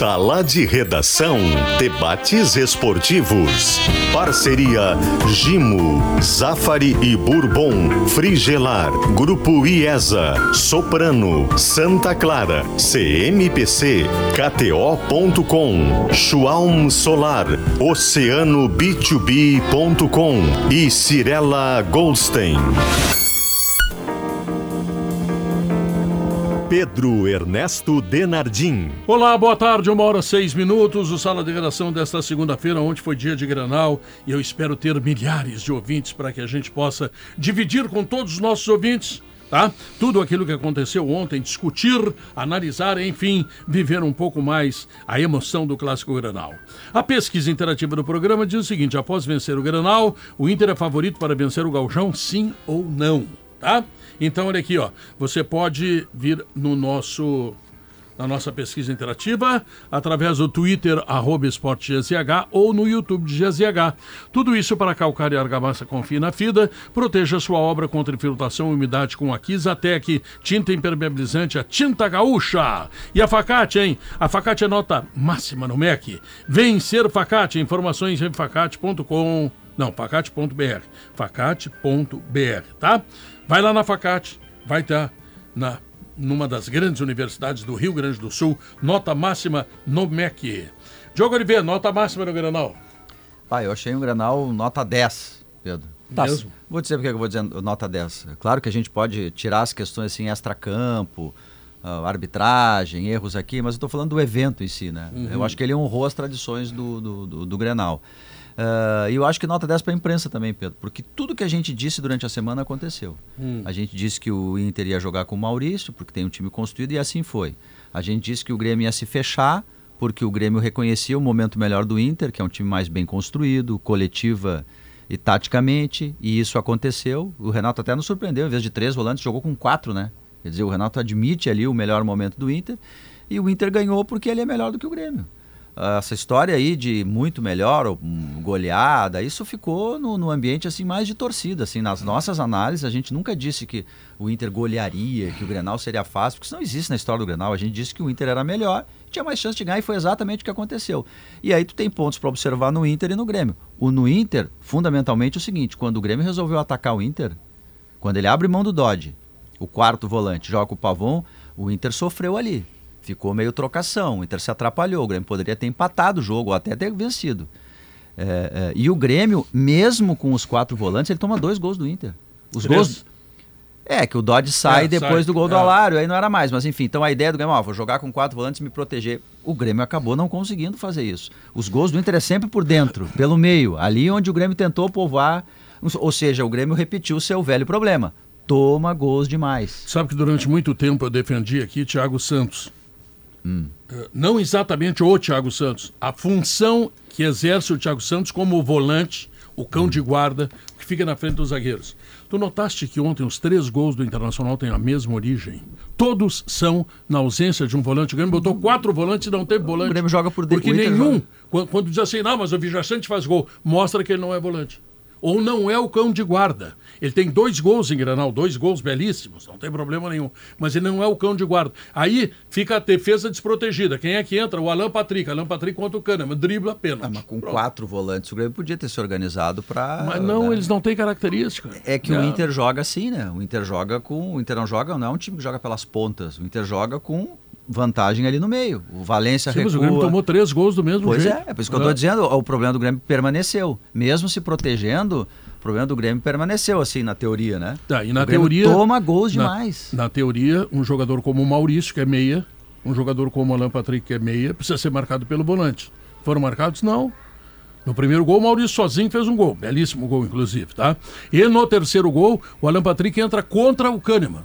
Sala de Redação. Debates esportivos. Parceria Gimo, Zafari e Bourbon, Frigelar, Grupo IESA, Soprano, Santa Clara, CMPC, KTO.com, Schwalm Solar, Oceano B2B.com e Cirela Goldstein. Pedro Ernesto Denardim. Olá, boa tarde, uma hora seis minutos. O Sala de Redação desta segunda-feira, onde foi dia de Granal, e eu espero ter milhares de ouvintes para que a gente possa dividir com todos os nossos ouvintes. Tá? Tudo aquilo que aconteceu ontem, discutir, analisar, enfim, viver um pouco mais a emoção do clássico Granal. A pesquisa interativa do programa diz o seguinte: após vencer o Granal, o Inter é favorito para vencer o Galchão, sim ou não? Tá? Então, olha aqui, ó. Você pode vir no nosso na nossa pesquisa interativa, através do Twitter, arroba esportegzh, ou no YouTube de GZH. Tudo isso para calcar e argamassa com fina fida, proteja sua obra contra infiltração e umidade com a Kizatec, tinta impermeabilizante, a tinta gaúcha. E a Facate, hein? A Facate é nota máxima no MEC. Vem ser Facate, informações em facate.com, não, facate.br, facate.br, tá? Vai lá na Facate, vai estar na numa das grandes universidades do Rio Grande do Sul, nota máxima no MEC. Diogo Oliveira, nota máxima no Granal. Ah, eu achei um Granal nota 10, Pedro. Tá. Mesmo? Vou dizer porque eu vou dizer nota 10. Claro que a gente pode tirar as questões assim, extra-campo, uh, arbitragem, erros aqui, mas eu estou falando do evento em si, né? Uhum. Eu acho que ele honrou as tradições do, do, do, do Grenal. Uh, e eu acho que nota 10 para a imprensa também, Pedro, porque tudo que a gente disse durante a semana aconteceu. Hum. A gente disse que o Inter ia jogar com o Maurício, porque tem um time construído, e assim foi. A gente disse que o Grêmio ia se fechar, porque o Grêmio reconhecia o momento melhor do Inter, que é um time mais bem construído, coletiva e taticamente, e isso aconteceu. O Renato até nos surpreendeu, em vez de três volantes, jogou com quatro, né? Quer dizer, o Renato admite ali o melhor momento do Inter, e o Inter ganhou porque ele é melhor do que o Grêmio essa história aí de muito melhor ou goleada, isso ficou no, no, ambiente assim mais de torcida, assim, nas nossas análises a gente nunca disse que o Inter golearia, que o Grenal seria fácil, porque isso não existe na história do Grenal, a gente disse que o Inter era melhor, tinha mais chance de ganhar e foi exatamente o que aconteceu. E aí tu tem pontos para observar no Inter e no Grêmio. O no Inter, fundamentalmente o seguinte, quando o Grêmio resolveu atacar o Inter, quando ele abre mão do Dodge, o quarto volante, joga o Pavon, o Inter sofreu ali ficou meio trocação. O Inter se atrapalhou. O Grêmio poderia ter empatado o jogo ou até ter vencido. É, é, e o Grêmio, mesmo com os quatro volantes, ele toma dois gols do Inter. Os Três. gols. É, que o Dodge sai é, depois sai. do gol do é. Alário, aí não era mais. Mas enfim, então a ideia do Grêmio, ó, vou jogar com quatro volantes e me proteger. O Grêmio acabou não conseguindo fazer isso. Os gols do Inter é sempre por dentro, pelo meio, ali onde o Grêmio tentou povoar. Ou seja, o Grêmio repetiu o seu velho problema. Toma gols demais. Sabe que durante muito tempo eu defendi aqui Thiago Santos Hum. Não exatamente o Thiago Santos, a função que exerce o Thiago Santos como volante, o cão hum. de guarda, que fica na frente dos zagueiros. Tu notaste que ontem os três gols do Internacional têm a mesma origem? Todos são na ausência de um volante. O Grêmio botou quatro volantes e não teve volante. O Grêmio joga por Porque nenhum, quando, quando diz assim, não, mas o Vijaçante faz gol, mostra que ele não é volante ou não é o cão de guarda. Ele tem dois gols em Granal, dois gols belíssimos, não tem problema nenhum. Mas ele não é o cão de guarda. Aí fica a defesa desprotegida. Quem é que entra? O Alan Patrick. Alan Patrick contra o Kahneman, dribla apenas. Ah, mas com Pronto. quatro volantes, o Grêmio podia ter se organizado para. Mas não, né? eles não têm característica. É que o Inter joga assim, né? O Inter joga com. O Inter não joga, não é um time que joga pelas pontas. O Inter joga com vantagem ali no meio. O Valência Sim, recua. Mas o Grêmio tomou três gols do mesmo pois jeito. Pois é, é por isso que eu estou é. dizendo, o problema do Grêmio permaneceu. Mesmo se protegendo, o problema do Grêmio permaneceu assim na teoria, né? Tá, e na teoria toma gols demais. Na, na teoria, um jogador como o Maurício, que é meia, um jogador como o Alan Patrick, que é meia, precisa ser marcado pelo volante. Foram marcados? Não. No primeiro gol, o Maurício sozinho fez um gol, belíssimo gol, inclusive, tá? E no terceiro gol, o Alan Patrick entra contra o Kahneman.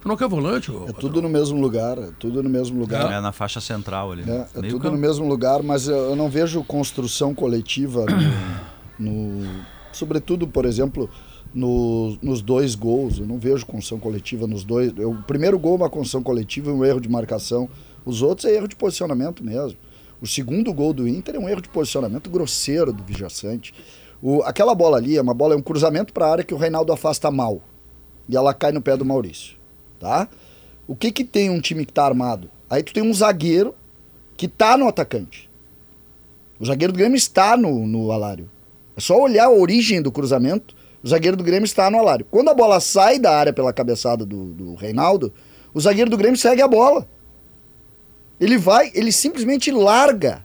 Tu não quer volante? É tudo no mesmo lugar, é tudo no mesmo lugar. É, na faixa central ali. É, é tudo campo. no mesmo lugar, mas eu não vejo construção coletiva no, no sobretudo, por exemplo, no, nos dois gols. Eu não vejo construção coletiva nos dois. Eu, o primeiro gol é uma construção coletiva, um erro de marcação. Os outros é erro de posicionamento mesmo. O segundo gol do Inter é um erro de posicionamento grosseiro do Vijaçante. O, aquela bola ali é uma bola, é um cruzamento para a área que o Reinaldo afasta mal. E ela cai no pé do Maurício. Tá? O que que tem um time que está armado? Aí tu tem um zagueiro que tá no atacante. O zagueiro do Grêmio está no, no Alário. É só olhar a origem do cruzamento. O zagueiro do Grêmio está no Alário. Quando a bola sai da área pela cabeçada do, do Reinaldo, o zagueiro do Grêmio segue a bola. Ele vai, ele simplesmente larga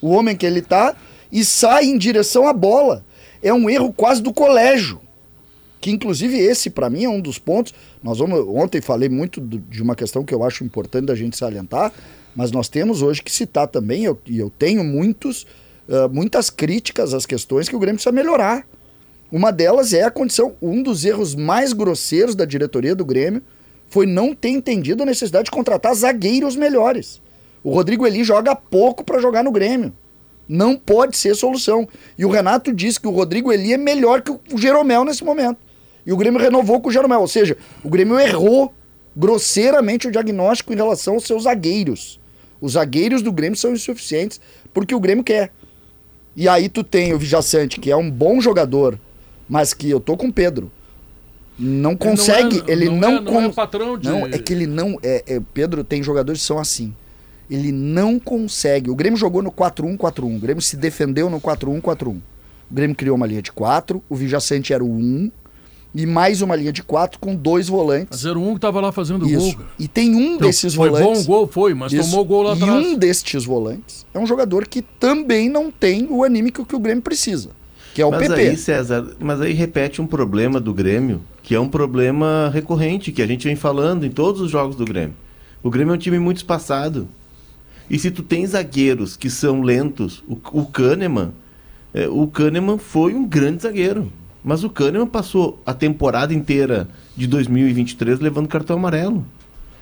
o homem que ele tá e sai em direção à bola. É um erro quase do colégio. Que inclusive esse para mim é um dos pontos. Nós vamos ontem falei muito do, de uma questão que eu acho importante da gente salientar, mas nós temos hoje que citar também, eu, e eu tenho muitos, uh, muitas críticas às questões que o Grêmio precisa melhorar. Uma delas é a condição, um dos erros mais grosseiros da diretoria do Grêmio foi não ter entendido a necessidade de contratar zagueiros melhores. O Rodrigo Eli joga pouco para jogar no Grêmio. Não pode ser solução. E o Renato disse que o Rodrigo Eli é melhor que o Jeromel nesse momento. E o Grêmio renovou com o Jeromel. Ou seja, o Grêmio errou grosseiramente o diagnóstico em relação aos seus zagueiros. Os zagueiros do Grêmio são insuficientes porque o Grêmio quer. E aí tu tem o Vijaçante, que é um bom jogador, mas que eu tô com o Pedro. Não consegue, ele não, é, não, é, não, não é patrão de... não é que ele não é, é, Pedro tem jogadores que são assim. Ele não consegue. O Grêmio jogou no 4-1-4-1. O Grêmio se defendeu no 4-1-4-1. O Grêmio criou uma linha de 4, o Vijaçante era o 1 e mais uma linha de 4 com dois volantes. Era um que estava lá fazendo Isso. gol. E tem um Então, desses foi volantes. bom o gol, foi, mas Isso. tomou gol lá e atrás. um destes volantes é um jogador que também não tem o anímico que o Grêmio precisa, que é o mas PP. aí, César, mas aí repete um problema do Grêmio, que é um problema recorrente, que a gente vem falando em todos os jogos do Grêmio. O Grêmio é um time muito espaçado. E se tu tem zagueiros que são lentos, o, o Kahneman, é, o Kahneman foi um grande zagueiro. Mas o Kahneman passou a temporada inteira de 2023 levando cartão amarelo.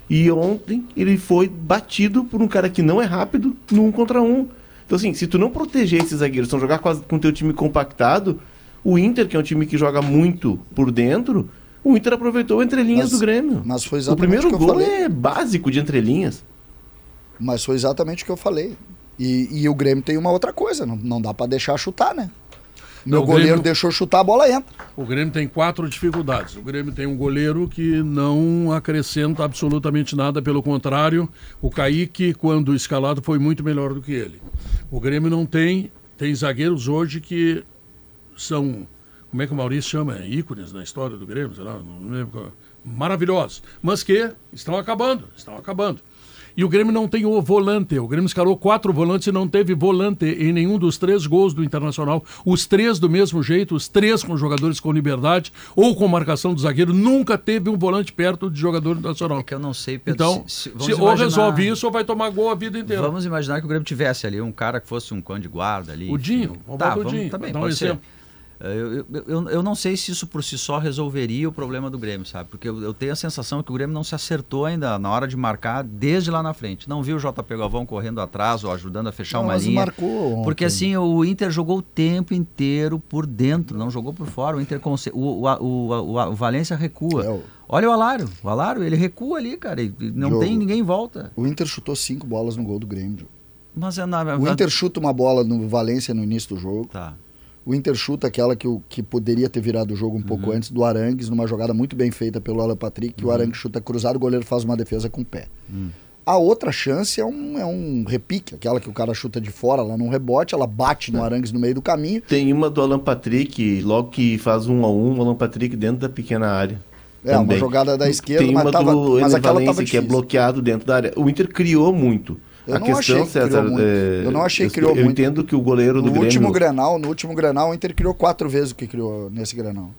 E ontem ele foi batido por um cara que não é rápido no um contra um. Então, assim, se tu não proteger esses zagueiros, se não jogar com o teu time compactado, o Inter, que é um time que joga muito por dentro, o Inter aproveitou entrelinhas Mas- do Grêmio. mas foi o exatamente primeiro o eu gol falei. é básico de entrelinhas. Mas foi exatamente o que eu falei. E, e o Grêmio tem uma outra coisa, não, não dá pra deixar chutar, né? Meu Não, goleiro Grêmio- deixou chutar, a bola entra. O Grêmio tem quatro dificuldades. O Grêmio tem um goleiro que não acrescenta absolutamente nada, pelo contrário, o Kaique, quando escalado, foi muito melhor do que ele. O Grêmio não tem, tem zagueiros hoje que são, como é que o Maurício chama? Ícones na história do Grêmio, sei lá, não lembro. Maravilhosos, mas que estão acabando, estão acabando. E o Grêmio não tem o volante. O Grêmio escalou quatro volantes e não teve volante em nenhum dos três gols do Internacional. Os três do mesmo jeito, os três com jogadores com liberdade ou com marcação do zagueiro. Nunca teve um volante perto de jogador nacional. É que eu não sei, Pedro. Então, se- se- se, vamos ou imaginar- resolve isso ou vai tomar gol a vida inteira. Vamos imaginar que o Grêmio tivesse ali um cara que fosse um cão de guarda ali. O Dinho, vamos tá, botar o vamos, Dinho, tá bem, dar um pode ser. exemplo. Eh, Eu, eu, eu, não sei se isso por si só resolveria o problema do Grêmio, sabe? Porque eu, eu tenho a sensação que o Grêmio não se acertou ainda na hora de marcar desde lá na frente. Não viu o JP Galvão correndo atrás ou ajudando a fechar Não, uma mas linha. marcou ontem. Porque assim, o Inter jogou o tempo inteiro por dentro, não jogou por fora. O Inter o, o, o, o, Valência recua. É, o- Olha o Alário. O Alário, ele recua ali, cara. e não Jogo. tem ninguém em volta. O Inter chutou cinco bolas no gol do Grêmio. Mas é na O Inter chuta uma bola no Valência no início do jogo. Tá. O Inter chuta aquela que, o- que poderia ter virado o jogo um pouco Uhum. antes do Arangues, numa jogada muito bem feita pelo Alan Patrick, que o Arangues chuta cruzado, o goleiro faz uma defesa com o pé. Hum. A outra chance é um, é um repique, aquela que o cara chuta de fora lá num rebote, ela bate É. no Arangues no meio do caminho. Tem uma do Alan Patrick, logo que faz um a um, o Alan Patrick dentro da pequena área. É, uma também. jogada da esquerda, Tem mas, uma tava, do mas aquela tava que é bloqueado dentro da área. O Inter criou muito. Eu a não questão, achei que criou César, muito. é, Eu não achei que eu- criou eu muito. entendo que o goleiro do No Grêmio último Grenal, no último Grenal, o Inter criou quatro vezes o que criou nesse Grenal.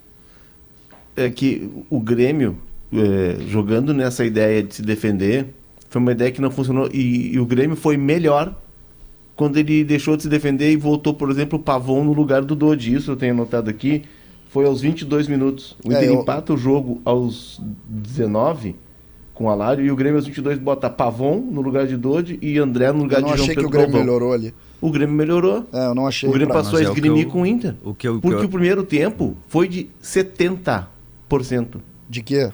é que o Grêmio, é, jogando nessa ideia de se defender, foi uma ideia que não funcionou. E, e o Grêmio foi melhor quando ele deixou de se defender e voltou, por exemplo, o Pavon no lugar do Dodi. Isso eu tenho anotado aqui. Foi aos 22 minutos. O É, Inter eu- empata o jogo aos 19 com o Alário e o Grêmio aos 22 bota Pavon no lugar de Dodi e André no lugar Eu não de João achei que Pedro o Grêmio Galvão. melhorou ali. O Grêmio melhorou. É, eu não achei. O Grêmio pra- passou a Mas é o esgrimir eu- com o Inter. o que eu- porque que eu- o primeiro tempo foi de 70% De quê?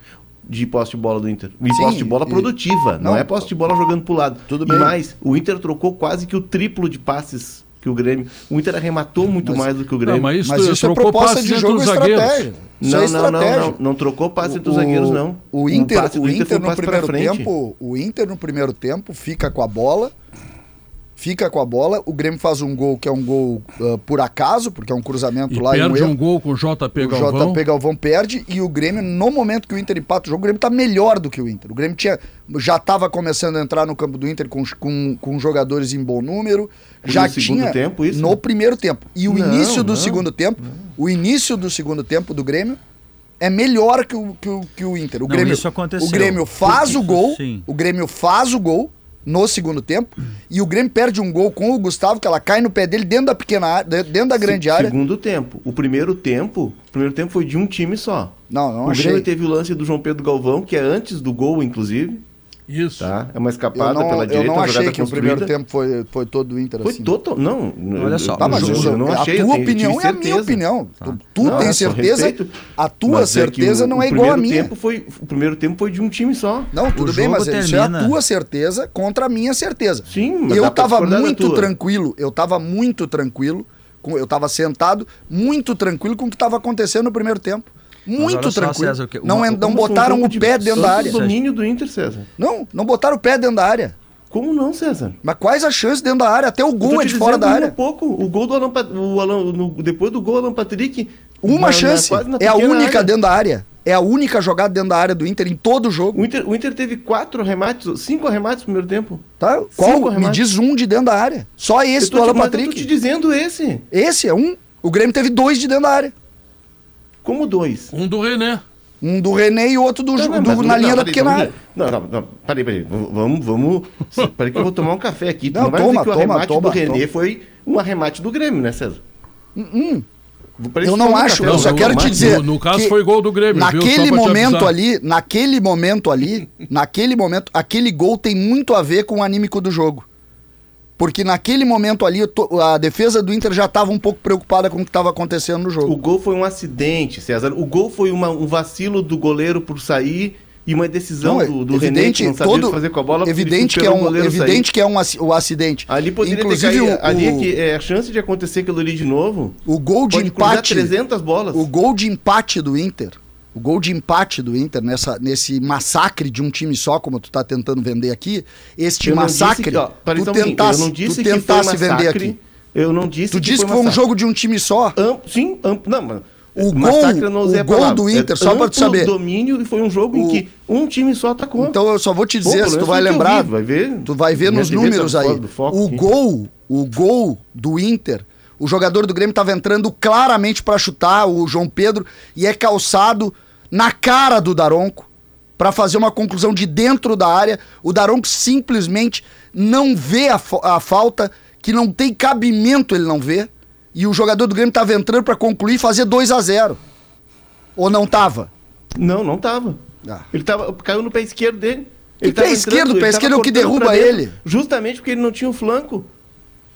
de posse de bola do Inter. E Sim, posse de bola e- produtiva, não, Não, é posse de bola jogando pro lado. Tudo e bem. mais, o Inter trocou quase que o triplo de passes que o Grêmio. O Inter arrematou muito Mas- mais do que o Grêmio. Não, mas isso, Mas isso é proposta de jogo os zagueiros. estratégia. Não, é não, não, não, não trocou passe entre os O- zagueiros, não. O Inter, passe o Inter, foi um no primeiro tempo, o Inter no primeiro tempo fica com a bola, fica com a bola, o Grêmio faz um gol que é um gol uh, por acaso, porque é um cruzamento E lá e um perde erro. um gol com o JP O Galvão. JP Galvão perde e o Grêmio, no momento que o Inter empata o jogo, o Grêmio tá melhor do que o Inter. O Grêmio tinha, já estava começando a entrar no campo do Inter com, com, com jogadores em bom número. Já no segundo tinha tempo isso? no primeiro tempo. E o Não, início do não, segundo tempo, o início do segundo tempo do Grêmio é melhor que o, que o, que o Inter. O Não, Grêmio, isso aconteceu. O Grêmio faz o gol, Sim. o Grêmio faz o gol no segundo tempo e o Grêmio perde um gol com o Gustavo, que ela cai no pé dele dentro da pequena área, dentro da grande Se- área. Segundo tempo. O primeiro tempo, o primeiro tempo foi de um time só. Não, não o achei. Grêmio teve o lance do João Pedro Galvão, que é antes do gol, inclusive. Isso. Tá? É uma Eu escapada não, pela eu direita, não uma achei que o primeiro tempo foi, foi todo do Inter Foi assim. total. Não. Olha só, Tá, mas eu, isso, eu não a achei. eu tua eu opinião é a minha opinião. Tu, tu Não, tem é, certeza, respeito. a tua é certeza o- não é o igual a primeiro minha. Tempo foi, o primeiro tempo foi de um time só. Não, tudo O bem, jogo mas isso é a termina- tua certeza contra a minha certeza. Sim, mas eu tava muito tranquilo, eu tava muito tranquilo, eu tava sentado muito tranquilo com o que tava acontecendo no primeiro tempo. Muito tranquilo. César, não, uma- en- não um botaram o de pé dentro da área. domínio do Inter, César. Não, não botaram o pé dentro da área. Como não, César? Mas quais as chances dentro da área? Até o gol é de fora da um área. pouco. O gol do Alan, o Alan no- depois do gol Alan Patrick. Uma na- na- chance. quase na é a única área. dentro da área. É a única jogada dentro da área do Inter em todo o jogo. O Inter, o Inter teve quatro arremates, cinco arremates no primeiro tempo. Tá? Qual? Me diz um de dentro da área. Só esse do Alan te- mas Eu tô te Patrick. dizendo esse. Esse é um. O Grêmio teve dois de dentro da área. Como dois. Um do René. Um do René e outro do, Não, do- mas na não, linha da pequena. Não, não, não, peraí, peraí. Vamos, vamos. Peraí que eu vou tomar um café aqui. Não, não, vai toma, dizer que o toma, arremate toma, do René toma. foi um arremate do Grêmio, né, César? Parece Eu que não acho, café, eu só quero te dizer. No- no caso que foi gol do Grêmio, viu? Naquele te momento ali, naquele momento ali, naquele momento, aquele gol tem muito a ver com o anímico do jogo. Porque naquele momento ali, a defesa do Inter já estava um pouco preocupada com o que estava acontecendo no O jogo. gol foi um acidente, César. O gol foi uma- um vacilo do goleiro por sair e uma decisão Não, é do, do René que não o que fazer com a bola. evidente que é o um, evidente sair. que é um o acidente. Ali poderia Inclusive, ter o, caído. Ali é, o- que é a chance de acontecer aquilo ali de novo. o gol de empate, 300 bolas. o gol de empate do Inter, o gol de empate do Inter nessa, nesse massacre de um time só, como tu tá tentando vender aqui, este massacre, que, ó, tu só um tentasse, eu tu que tentasse vender aqui. Eu não disse Tu disse que foi um massacre. jogo de um time só. Amplo, sim, amplo. Não, mas. O gol- não o gol do Inter, É só pra tu saber. domínio e foi um jogo em O- que um time só atacou. Então eu só vou te Pô, dizer, pelo se tu vai que lembrar, vi, vai ver. tu vai ver nos números aí. O aqui. gol, o gol do Inter, o jogador do Grêmio tava entrando claramente pra chutar, o João Pedro, e é calçado na cara do Daronco pra fazer uma conclusão de dentro da área. O Daronco simplesmente não vê a, a falta, que não tem cabimento ele não vê. E o jogador do Grêmio tava entrando pra concluir e fazer 2 a 0 Ou não tava? Não, não tava. Ah. Ele tava, caiu no pé esquerdo dele. Que Ele pé tava esquerdo? entrando, O pé esquerdo é o que derruba ele. Justamente porque ele não tinha o flanco.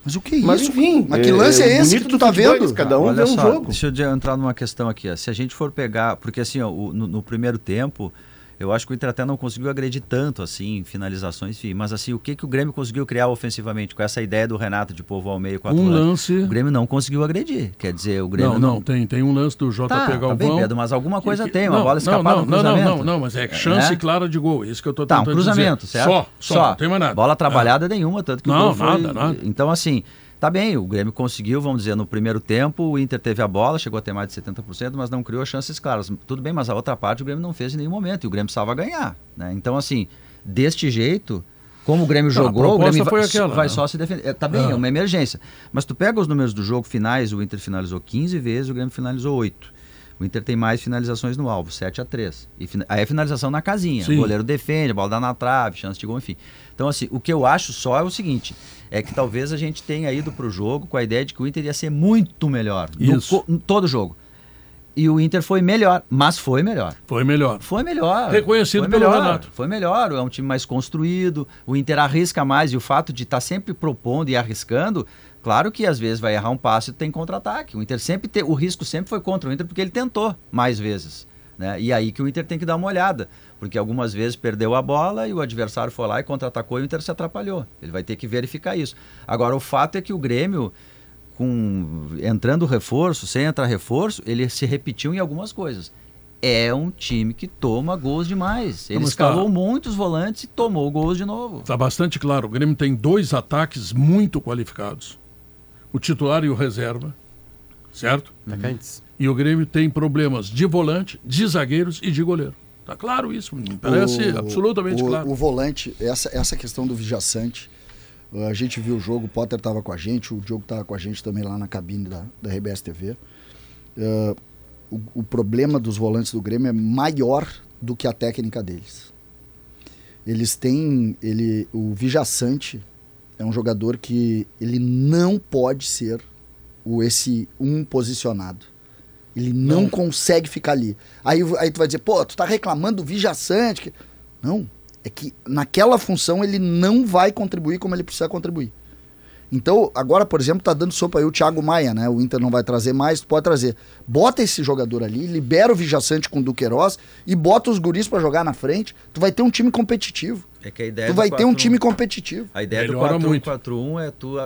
Mas o que é isso? Mas enfim. Mas que lance é, esse que tu tá é vendo? isso, Cada um vê um só, jogo. Deixa eu entrar numa questão aqui. ó. Se a gente for pegar. Porque assim, ó, o- no, no primeiro tempo, eu acho que o Inter até não conseguiu agredir tanto, assim, em finalizações, enfim. Mas assim, o que, que o Grêmio conseguiu criar ofensivamente? Com essa ideia do Renato de povo ao meio, quatro Um lance. O Grêmio não conseguiu agredir. Quer dizer, o Grêmio Não, não, tem, tem um lance do JP Tá, tá Galvão. bem, Pedro, mas alguma coisa que- tem, uma não, bola não, escapada, não, não. Não, não, não, mas é Né? clara de gol. Isso que eu tô Tá, um tentando cruzamento, dizer. certo? Só, só, não tem mais nada. Bola trabalhada nenhuma, tanto que Não, o gol foi... nada, nada. Então, assim, tá bem, o Grêmio conseguiu, vamos dizer, no primeiro tempo, o Inter teve a bola, chegou a ter mais de 70%, mas não criou chances claras. Tudo bem, mas a outra parte o Grêmio não fez em nenhum momento, e o Grêmio precisava ganhar, né? Então, assim, deste jeito... Como o Grêmio jogou, o Grêmio foi vai, aquela, vai né? só se defender. É, tá bem, Ah. é uma emergência. Mas tu pega os números do jogo finais, o Inter finalizou 15 vezes, o Grêmio finalizou 8. O Inter tem mais finalizações no alvo, 7 a 3. E aí é finalização na casinha. Sim. O goleiro defende, a bola dá na trave, chance de gol, enfim. Então, assim, o que eu acho só é o seguinte: é que talvez a gente tenha ido pro jogo com a ideia de que o Inter ia ser muito melhor no Isso. co- em todo jogo. E o Inter foi melhor, mas foi melhor. Foi melhor. Foi melhor. Reconhecido foi pelo melhor, Renato. Foi melhor, é um time mais construído, o Inter arrisca mais e o fato de estar sempre propondo e arriscando, claro que às vezes vai errar um passe e tem contra-ataque. O Inter sempre te, o risco sempre foi contra o Inter porque ele tentou mais vezes, né? E aí que o Inter tem que dar uma olhada, porque algumas vezes perdeu a bola e o adversário foi lá e contra-atacou e o Inter se atrapalhou. Ele vai ter que verificar isso. Agora o fato é que o Grêmio com entrando reforço, sem entrar reforço, ele se repetiu em algumas coisas. é um time que toma gols demais. Ele Mas tá- escalou muitos volantes e tomou gols de novo. Está bastante claro. O Grêmio tem dois ataques muito qualificados: o titular e o reserva, certo? Atacantes. E o Grêmio tem problemas de volante, de zagueiros e de goleiro. Tá claro isso, me parece O- absolutamente o, claro. O volante, essa, essa questão do Vijaçante, a gente viu o jogo, o Potter estava com a gente, o Diogo estava com a gente também lá na cabine da, da RBS TV. Eh, o, o problema dos volantes do Grêmio é maior do que a técnica deles. Eles têm. Ele, o Vijaçante é um jogador que ele não pode ser o esse um posicionado. Ele não, Não. consegue ficar ali. Aí, aí tu vai dizer, pô, tu tá reclamando do Vijaçante. que-" Não, é que naquela função ele não vai contribuir como ele precisa contribuir. Então, agora, por exemplo, tá dando sopa aí o Thiago Maia, né? O Inter não vai trazer mais, tu pode trazer. Bota esse jogador ali, libera o Vijaçante com o Duqueiroz e bota os guris pra jogar na frente. Tu vai ter um time competitivo. É que a ideia tu vai ter um 4-1 time competitivo. A ideia Melhora do muito. 4-1-4-1 é tu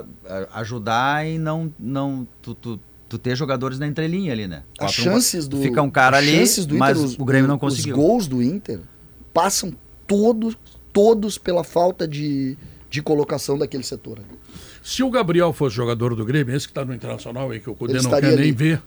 ajudar e não, não tu, tu, tu ter jogadores na entrelinha ali, né? As 4-1, chances do Fica um cara ali, chances do mas Inter, os- o Grêmio não os conseguiu. gols do Inter passam todos, todos pela falta de, de colocação daquele setor. Se o Gabriel fosse jogador do Grêmio, esse que está no Internacional aí, que o Cudê não quer nem ali. ver,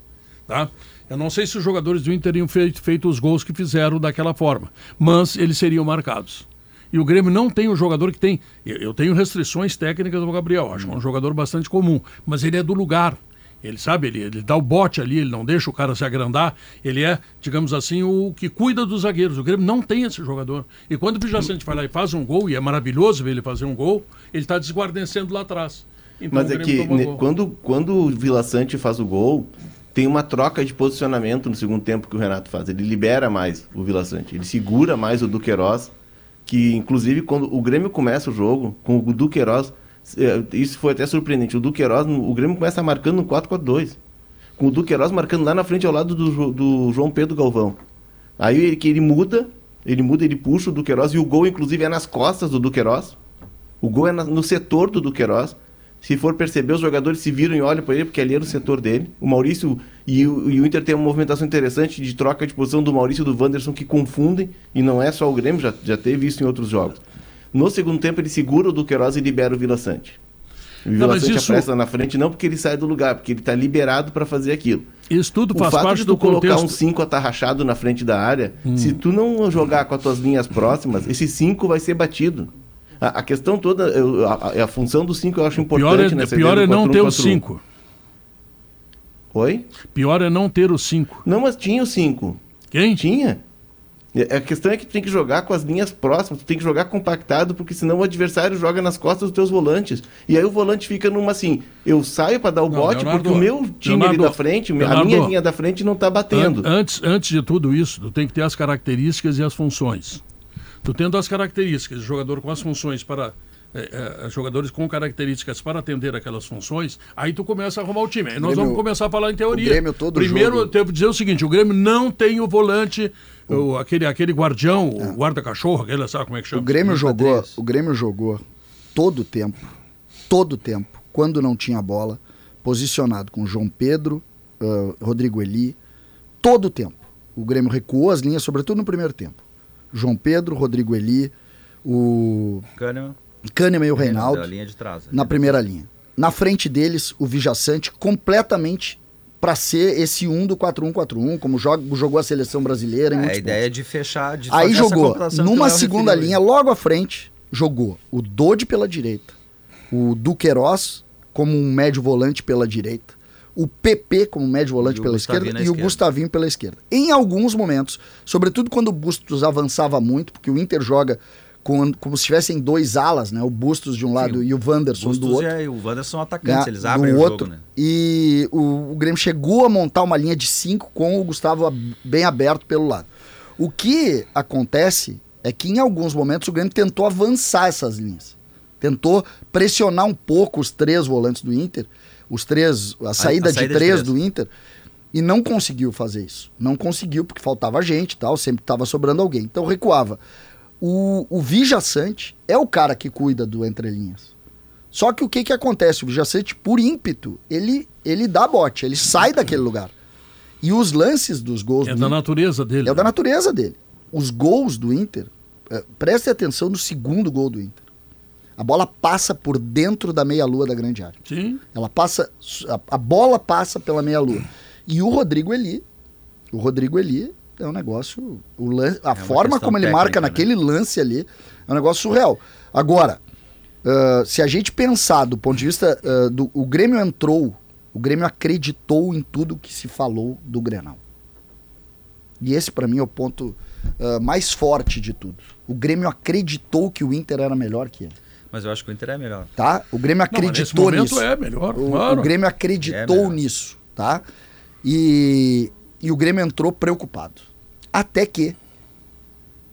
tá? Eu não sei se os jogadores do Inter teriam feito, feito os gols que fizeram daquela forma, mas eles seriam marcados. E o Grêmio não tem um jogador que tem. Eu, eu tenho restrições técnicas do Gabriel, acho que é um jogador bastante comum, mas ele é do lugar. Ele sabe, ele, ele dá o bote ali, ele não deixa o cara se agrandar. Ele é, digamos assim, o que cuida dos zagueiros. O Grêmio não tem esse jogador. E quando o Pijacente vai lá e faz um gol, e é maravilhoso ver ele fazer um gol, ele está desguarnecendo lá atrás. Então Mas é que ne- quando, quando o Vila Sante faz o gol, tem uma troca de posicionamento no segundo tempo que o Renato faz. Ele libera mais o Vila Sante, ele segura mais o Duqueiroz, que inclusive quando o Grêmio começa o jogo com o Duqueiroz, isso foi até surpreendente. O Duqueiroz, o Grêmio começa marcando no 4-4-2. Com o Duqueiroz marcando lá na frente ao lado do, do João Pedro Galvão. Aí ele, que ele muda, ele muda, ele puxa o Duqueiroz e o gol inclusive é nas costas do Duqueiroz. O gol é na- no setor do Duqueiroz. Se for perceber, os jogadores se viram e olham para ele, porque ali era o setor dele. O Maurício e o, e o Inter tem uma movimentação interessante de troca de posição do Maurício e do Wanderson que confundem, e não é só o Grêmio, já, já teve isso em outros jogos. No segundo tempo, ele segura o Duqueiroz e libera o Vila Sante. O Vila Sante isso- apressa na frente, não porque ele sai do lugar, porque ele está liberado para fazer aquilo. Isso tudo O faz fato parte de do tu colocar contexto. um 5 atarrachado na frente da área, se tu não jogar com as tuas linhas próximas, esse 5 vai ser batido. A, a questão toda, eu- a, a- função do 5 eu acho importante Pior é, nessa pior é do não ter o 4-1-4-1. 5. Oi? Pior é não ter o 5. Não, mas tinha o 5. Quem? Tinha. E A questão é que tu tem que jogar com as linhas próximas, tu tem que jogar compactado, porque senão o adversário joga nas costas dos teus volantes. E aí o volante fica numa assim, eu saio para dar o Não, bote, Leonardo, porque o meu time ali Leonardo, da frente, a Leonardo, minha linha da frente não tá batendo. An- Antes, antes de tudo isso, tu tem que ter as características e as funções. Tu tendo as características, jogador com as funções para. Eh, eh, jogadores com características para atender aquelas funções, aí tu começa a arrumar o time. Aí nós Grêmio- vamos começar a falar em teoria. o Grêmio todo Primeiro, jogo- eu devo dizer o seguinte: o Grêmio não tem o volante, o, aquele, aquele guardião, o guarda-cachorro, aquele, sabe como é que chama? O Grêmio jogou, o Grêmio jogou todo o tempo, todo o tempo, quando não tinha bola, posicionado com João Pedro, ah, Rodrigo Eli, todo o tempo. O Grêmio recuou as linhas, sobretudo no primeiro tempo. João Pedro, Rodrigo Eli, o Kahneman, Kahneman e o Reinaldo trás. na primeira linha. Na frente deles, o Vijaçante completamente para ser esse 1 do 4-1-4-1, como joga, jogou a seleção brasileira em É, a ideia é de fechar, de Aí jogou, o numa segunda referiu linha, logo à frente, jogou o Dodi pela direita, o Duqueiroz como um médio volante pela direita, o PP como médio volante o pela Gustavinho esquerda e o esquerda. Gustavinho pela esquerda. Em alguns momentos, sobretudo quando o Bustos avançava muito, porque o Inter joga com, como se tivessem dois alas, né? O Bustos de um lado e o Wanderson do Bustos outro. e o Wanderson são atacantes, né, eles do abrem o outro. jogo, né? E o, o Grêmio chegou a montar uma linha de cinco com o Gustavo bem aberto pelo lado. O que acontece é que em alguns momentos o Grêmio tentou avançar essas linhas. Tentou pressionar um pouco os três volantes do Inter, os três, a saída, a saída de, de três três. do Inter, e não conseguiu fazer isso. Não conseguiu porque faltava gente e tal, sempre estava sobrando alguém. Então recuava. O, o Vijaçante é o cara que cuida do entrelinhas. Só que o que que acontece? O Vijaçante, por ímpeto, ele, ele dá bote, ele sai daquele lugar. E os lances dos gols É do da Inter- natureza dele. é o da natureza dele. Os gols do Inter, eh, preste atenção no segundo gol do Inter. A bola passa por dentro da meia-lua da grande área. Sim. Ela passa, a, a bola passa pela meia-lua. E o Rodrigo Eli, o Rodrigo Eli é um negócio, o lan- a uma forma como ele marca técnica, né? naquele lance ali é um negócio surreal. Agora, ah, se a gente pensar do ponto de vista ah, do o Grêmio entrou, o Grêmio acreditou em tudo que se falou do Grenal. E esse pra mim é o ponto ah, mais forte de tudo. O Grêmio acreditou que o Inter era melhor que ele, Mas eu acho que o Inter é melhor. tá? O Grêmio Não, acreditou momento nisso. é melhor, O, claro. o Grêmio É acreditou melhor. nisso, tá? E, e o Grêmio entrou preocupado. Até que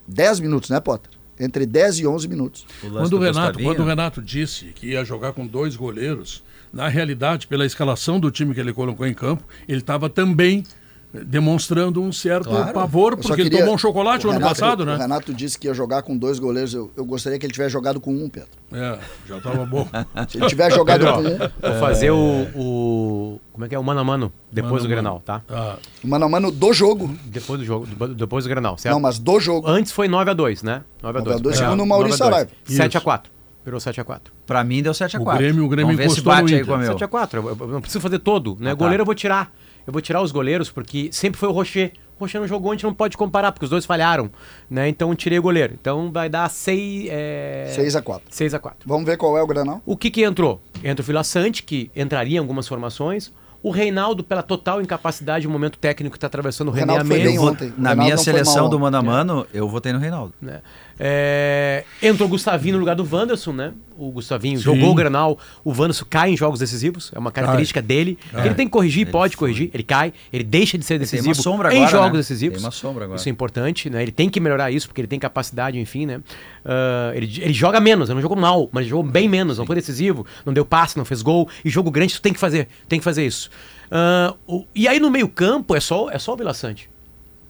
10 minutos, né, Potter? Entre 10 e 11 minutos. O Quando o, Renato, quando o Renato disse que ia jogar com dois goleiros, na realidade, pela escalação do time que ele colocou em campo, ele estava também demonstrando um certo Claro. pavor, Eu porque ele queria- tomou um chocolate o no ano Renato- passado, O né? Renato disse que ia jogar com dois goleiros. Eu, eu gostaria que ele tivesse jogado com um, Pedro. É, já estava bom. Se ele tivesse jogado Pedro, com um. Vou fazer o, o. Como é que é? O mano a mano, depois Mano do Grenal, tá? Ah, Mano a mano do jogo. Depois do jogo, depois do Grenal, certo? Não, mas do jogo. Antes foi 9x2, né? 9x2. 9x2, É, segundo o Maurício 9 a 2. Saraiva. 7x4. Virou 7x4. Pra mim deu 7x4. O Grêmio- o Grêmio Vamos ver se encostou bate aí Inter. com o meu. 7x4. Eu, eu não preciso fazer todo, né? Ah, tá. Goleiro eu vou tirar. Eu vou tirar os goleiros, porque sempre foi o Rocher. O Rocher não jogou, a gente não pode comparar, porque os dois falharam. Né? Então tirei o goleiro. Então vai dar 6. É... 6 a 4 6x4. Vamos ver qual é o Granal? O que que entrou? Entra o Vila Sante, que entraria em algumas formações. O Reinaldo, pela total incapacidade, o momento técnico que está atravessando o René Reinaldo foi Na minha foi seleção do mano a mano, eu votei no Reinaldo. né? É, entrou o Gustavinho no lugar do Wanderson, né? O Gustavinho Sim. jogou o Granal, o Wanderson cai em jogos decisivos, é uma característica dele. Ele tem que corrigir, pode corrigir, ele cai, ele deixa de ser tem decisivo uma sombra em agora, jogos né? decisivos. Tem uma sombra agora. Isso é importante, né? Ele tem que melhorar isso, porque ele tem capacidade, enfim, né? Ah, ele, ele joga menos, ele não jogou mal, mas ele jogou bem menos, não foi decisivo, não deu passe, não fez gol. E jogo grande, tu tem que fazer, tem que fazer isso. Ah, o- e aí no meio campo é só, é só o Vila Sante.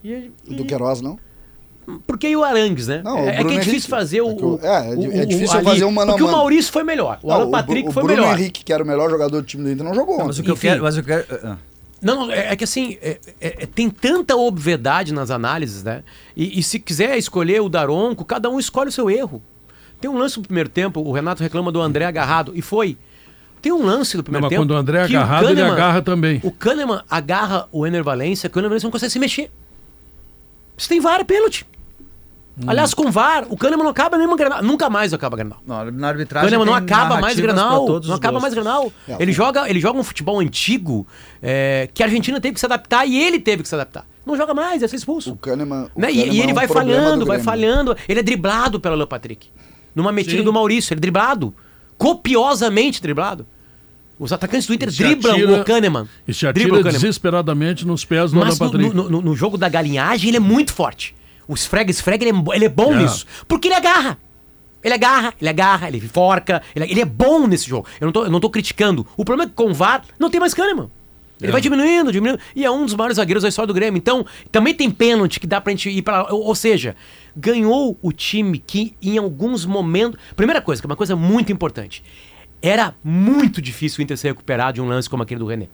E, O do Queiroz, não? porque aí o Arangues, né? Não, o é, é que Bruno é difícil fazer o. É o- é, é o- é o- difícil ali, fazer um mano Porque o. Maurício foi melhor. O Não, Alan o Patrick Bru- o foi Bruno melhor. Henrique, que era o melhor jogador do time do Inter, não jogou Mas o que eu quero. Mas eu quero ah, Não, não, é, é que assim, é- é- tem tanta obviedade nas análises, né? E, e se quiser escolher o Daronco, cada um escolhe o seu erro. Tem um lance no primeiro tempo, o Renato reclama do André agarrado, e foi. Tem um lance do primeiro mas tempo. quando o André é que agarrado, ele Kahneman- agarra também. O Kahneman agarra o Ener Valência, que o Ener Valência não consegue se mexer. Se tem VAR, é pênalti. Hum. Aliás, com VAR, o Kahneman não acaba mesmo Grenal. Nunca mais acaba Grenal. não, na O arbitragem. Kahneman não acaba mais Grenal. todos Não acaba mais gostos. Grenal. É, ele, joga, ele joga um futebol antigo é, que a Argentina teve que se adaptar e ele teve que se adaptar. Não joga mais, ia ser expulso. O Kahneman. o Né? E, Kahneman e é ele um vai falhando, do vai falhando. Ele é driblado pelo Alan Patrick. Numa metida Sim. do Maurício, ele é driblado. Copiosamente driblado. Os atacantes do Inter driblam atira- o Kahneman. E se atira desesperadamente nos pés do Alan Mas no, Patrick. no- no- no jogo da galinhagem ele é muito forte. O esfrega, esfrega, ele é, ele é bom É. nisso. Porque ele agarra. Ele agarra, ele agarra, ele forca. Ele, ele é bom nesse jogo. Eu não, tô, eu não tô criticando. O problema é que com o VAR não tem mais Kahneman. Ele vai diminuindo, diminuindo. E é um dos maiores zagueiros da história do Grêmio. Então, também tem pênalti que dá pra gente ir pra lá. Ou, ou seja, ganhou o time que em alguns momentos. Primeira coisa, que é uma coisa muito importante. Era muito difícil o Inter se recuperar de um lance como aquele do René.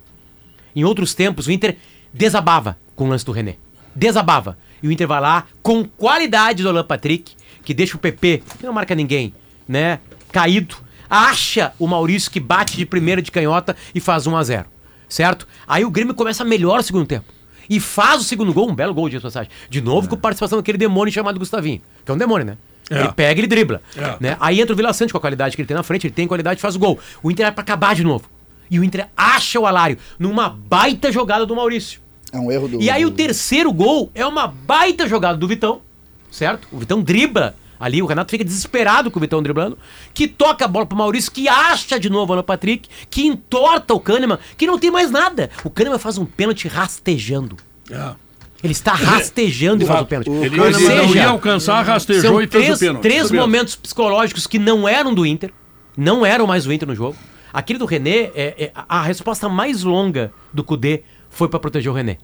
Em outros tempos, o Inter desabava com o lance do René. Desabava. E o Inter vai lá com qualidade do Alan Patrick, que deixa o PP, que não marca ninguém, né? Caído. Acha o Maurício que bate de primeira de canhota e faz 1 a 0 Certo? Aí o Grêmio começa melhor o segundo tempo. E faz o segundo gol, um belo gol de passagem. De novo com participação daquele demônio chamado Gustavinho. Que é um demônio, né? É. Ele pega, ele dribla. É. Né? Aí entra o Vila Sante com a qualidade que ele tem na frente, ele tem qualidade, faz o gol. O Inter vai pra acabar de novo. E o Inter acha o Alário numa baita jogada do Maurício. É um erro do. E aí o terceiro gol é uma baita jogada do Vitão, certo? O Vitão dribla ali, o Renato fica desesperado com o Vitão driblando, que toca a bola pro Maurício, que acha de novo o Alan Patrick, que entorta o Kahneman, que não tem mais nada. O Kahneman faz um pênalti rastejando. É. Ele está rastejando e faz o pênalti. Ele, Ou ele não seja, ia alcançar, rastejou são e fez três, o pênalti. três momentos psicológicos que não eram do Inter, não eram mais do Inter no jogo. Aquele do René, é, é- a a resposta mais longa do Kudê foi pra proteger o René.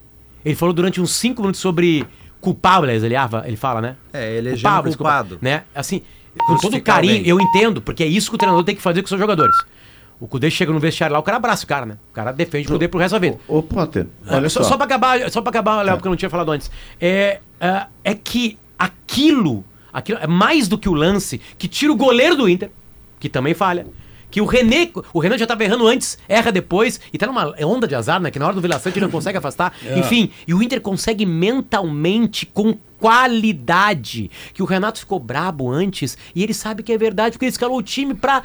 Ele falou durante uns cinco minutos sobre culpables, ele, ele fala, né? É, elegendo Culpables, culpado. culpa- né? Assim, com todo carinho, eu entendo, porque é isso que o treinador tem que fazer com seus jogadores. O Cudê chega no vestiário lá, o cara abraça o cara, né? O cara defende o Cudê pro resto da vida. Ô, Potter, olha É, só. só, pra acabar, só pra acabar, Léo, porque eu não tinha falado antes. É, é, é que aquilo, aquilo é mais do que o lance que tira o goleiro do Inter, que também falha. Que o René, o Renan já tava errando antes, erra depois, e tá numa onda de azar, né? Que na hora do Vila Sante ele não consegue afastar. Enfim, e o Inter consegue mentalmente, com qualidade. Que o Renato ficou brabo antes, e ele sabe que é verdade, porque ele escalou o time pra.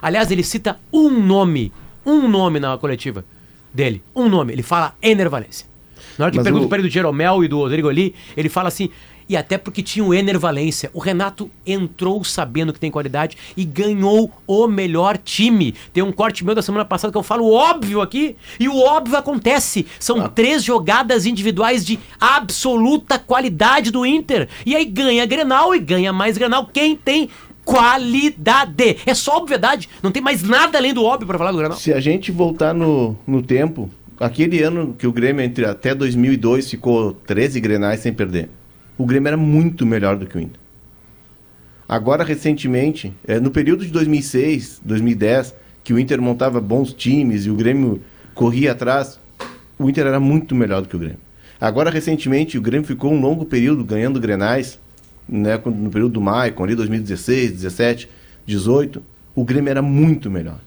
Aliás, ele cita um nome, um nome na coletiva dele, um nome. Ele fala Ener Valência. Na hora que Mas pergunta o- para ele do Jeromel e do Rodrigo ali, ele fala assim. E até porque tinha o Ener Valência. O Renato entrou sabendo que tem qualidade e ganhou o melhor time. Tem um corte meu da semana passada que eu falo óbvio aqui. E o óbvio acontece. São Ah. três jogadas individuais de absoluta qualidade do Inter. E aí ganha Grenal e ganha mais Grenal. Quem tem qualidade? É só obviedade. Não tem mais nada além do óbvio para falar do Grenal. Se a gente voltar no, no tempo, aquele ano que o Grêmio entre até 2002 ficou 13 grenais sem perder, o Grêmio era muito melhor do que o Inter. Agora, recentemente, é, no período de 2006, 2010, que o Inter montava bons times e o Grêmio corria atrás, o Inter era muito melhor do que o Grêmio. Agora, recentemente, o Grêmio ficou um longo período ganhando grenais, né, no período do Maicon, ali 2016, 17, 18, o Grêmio era muito melhor.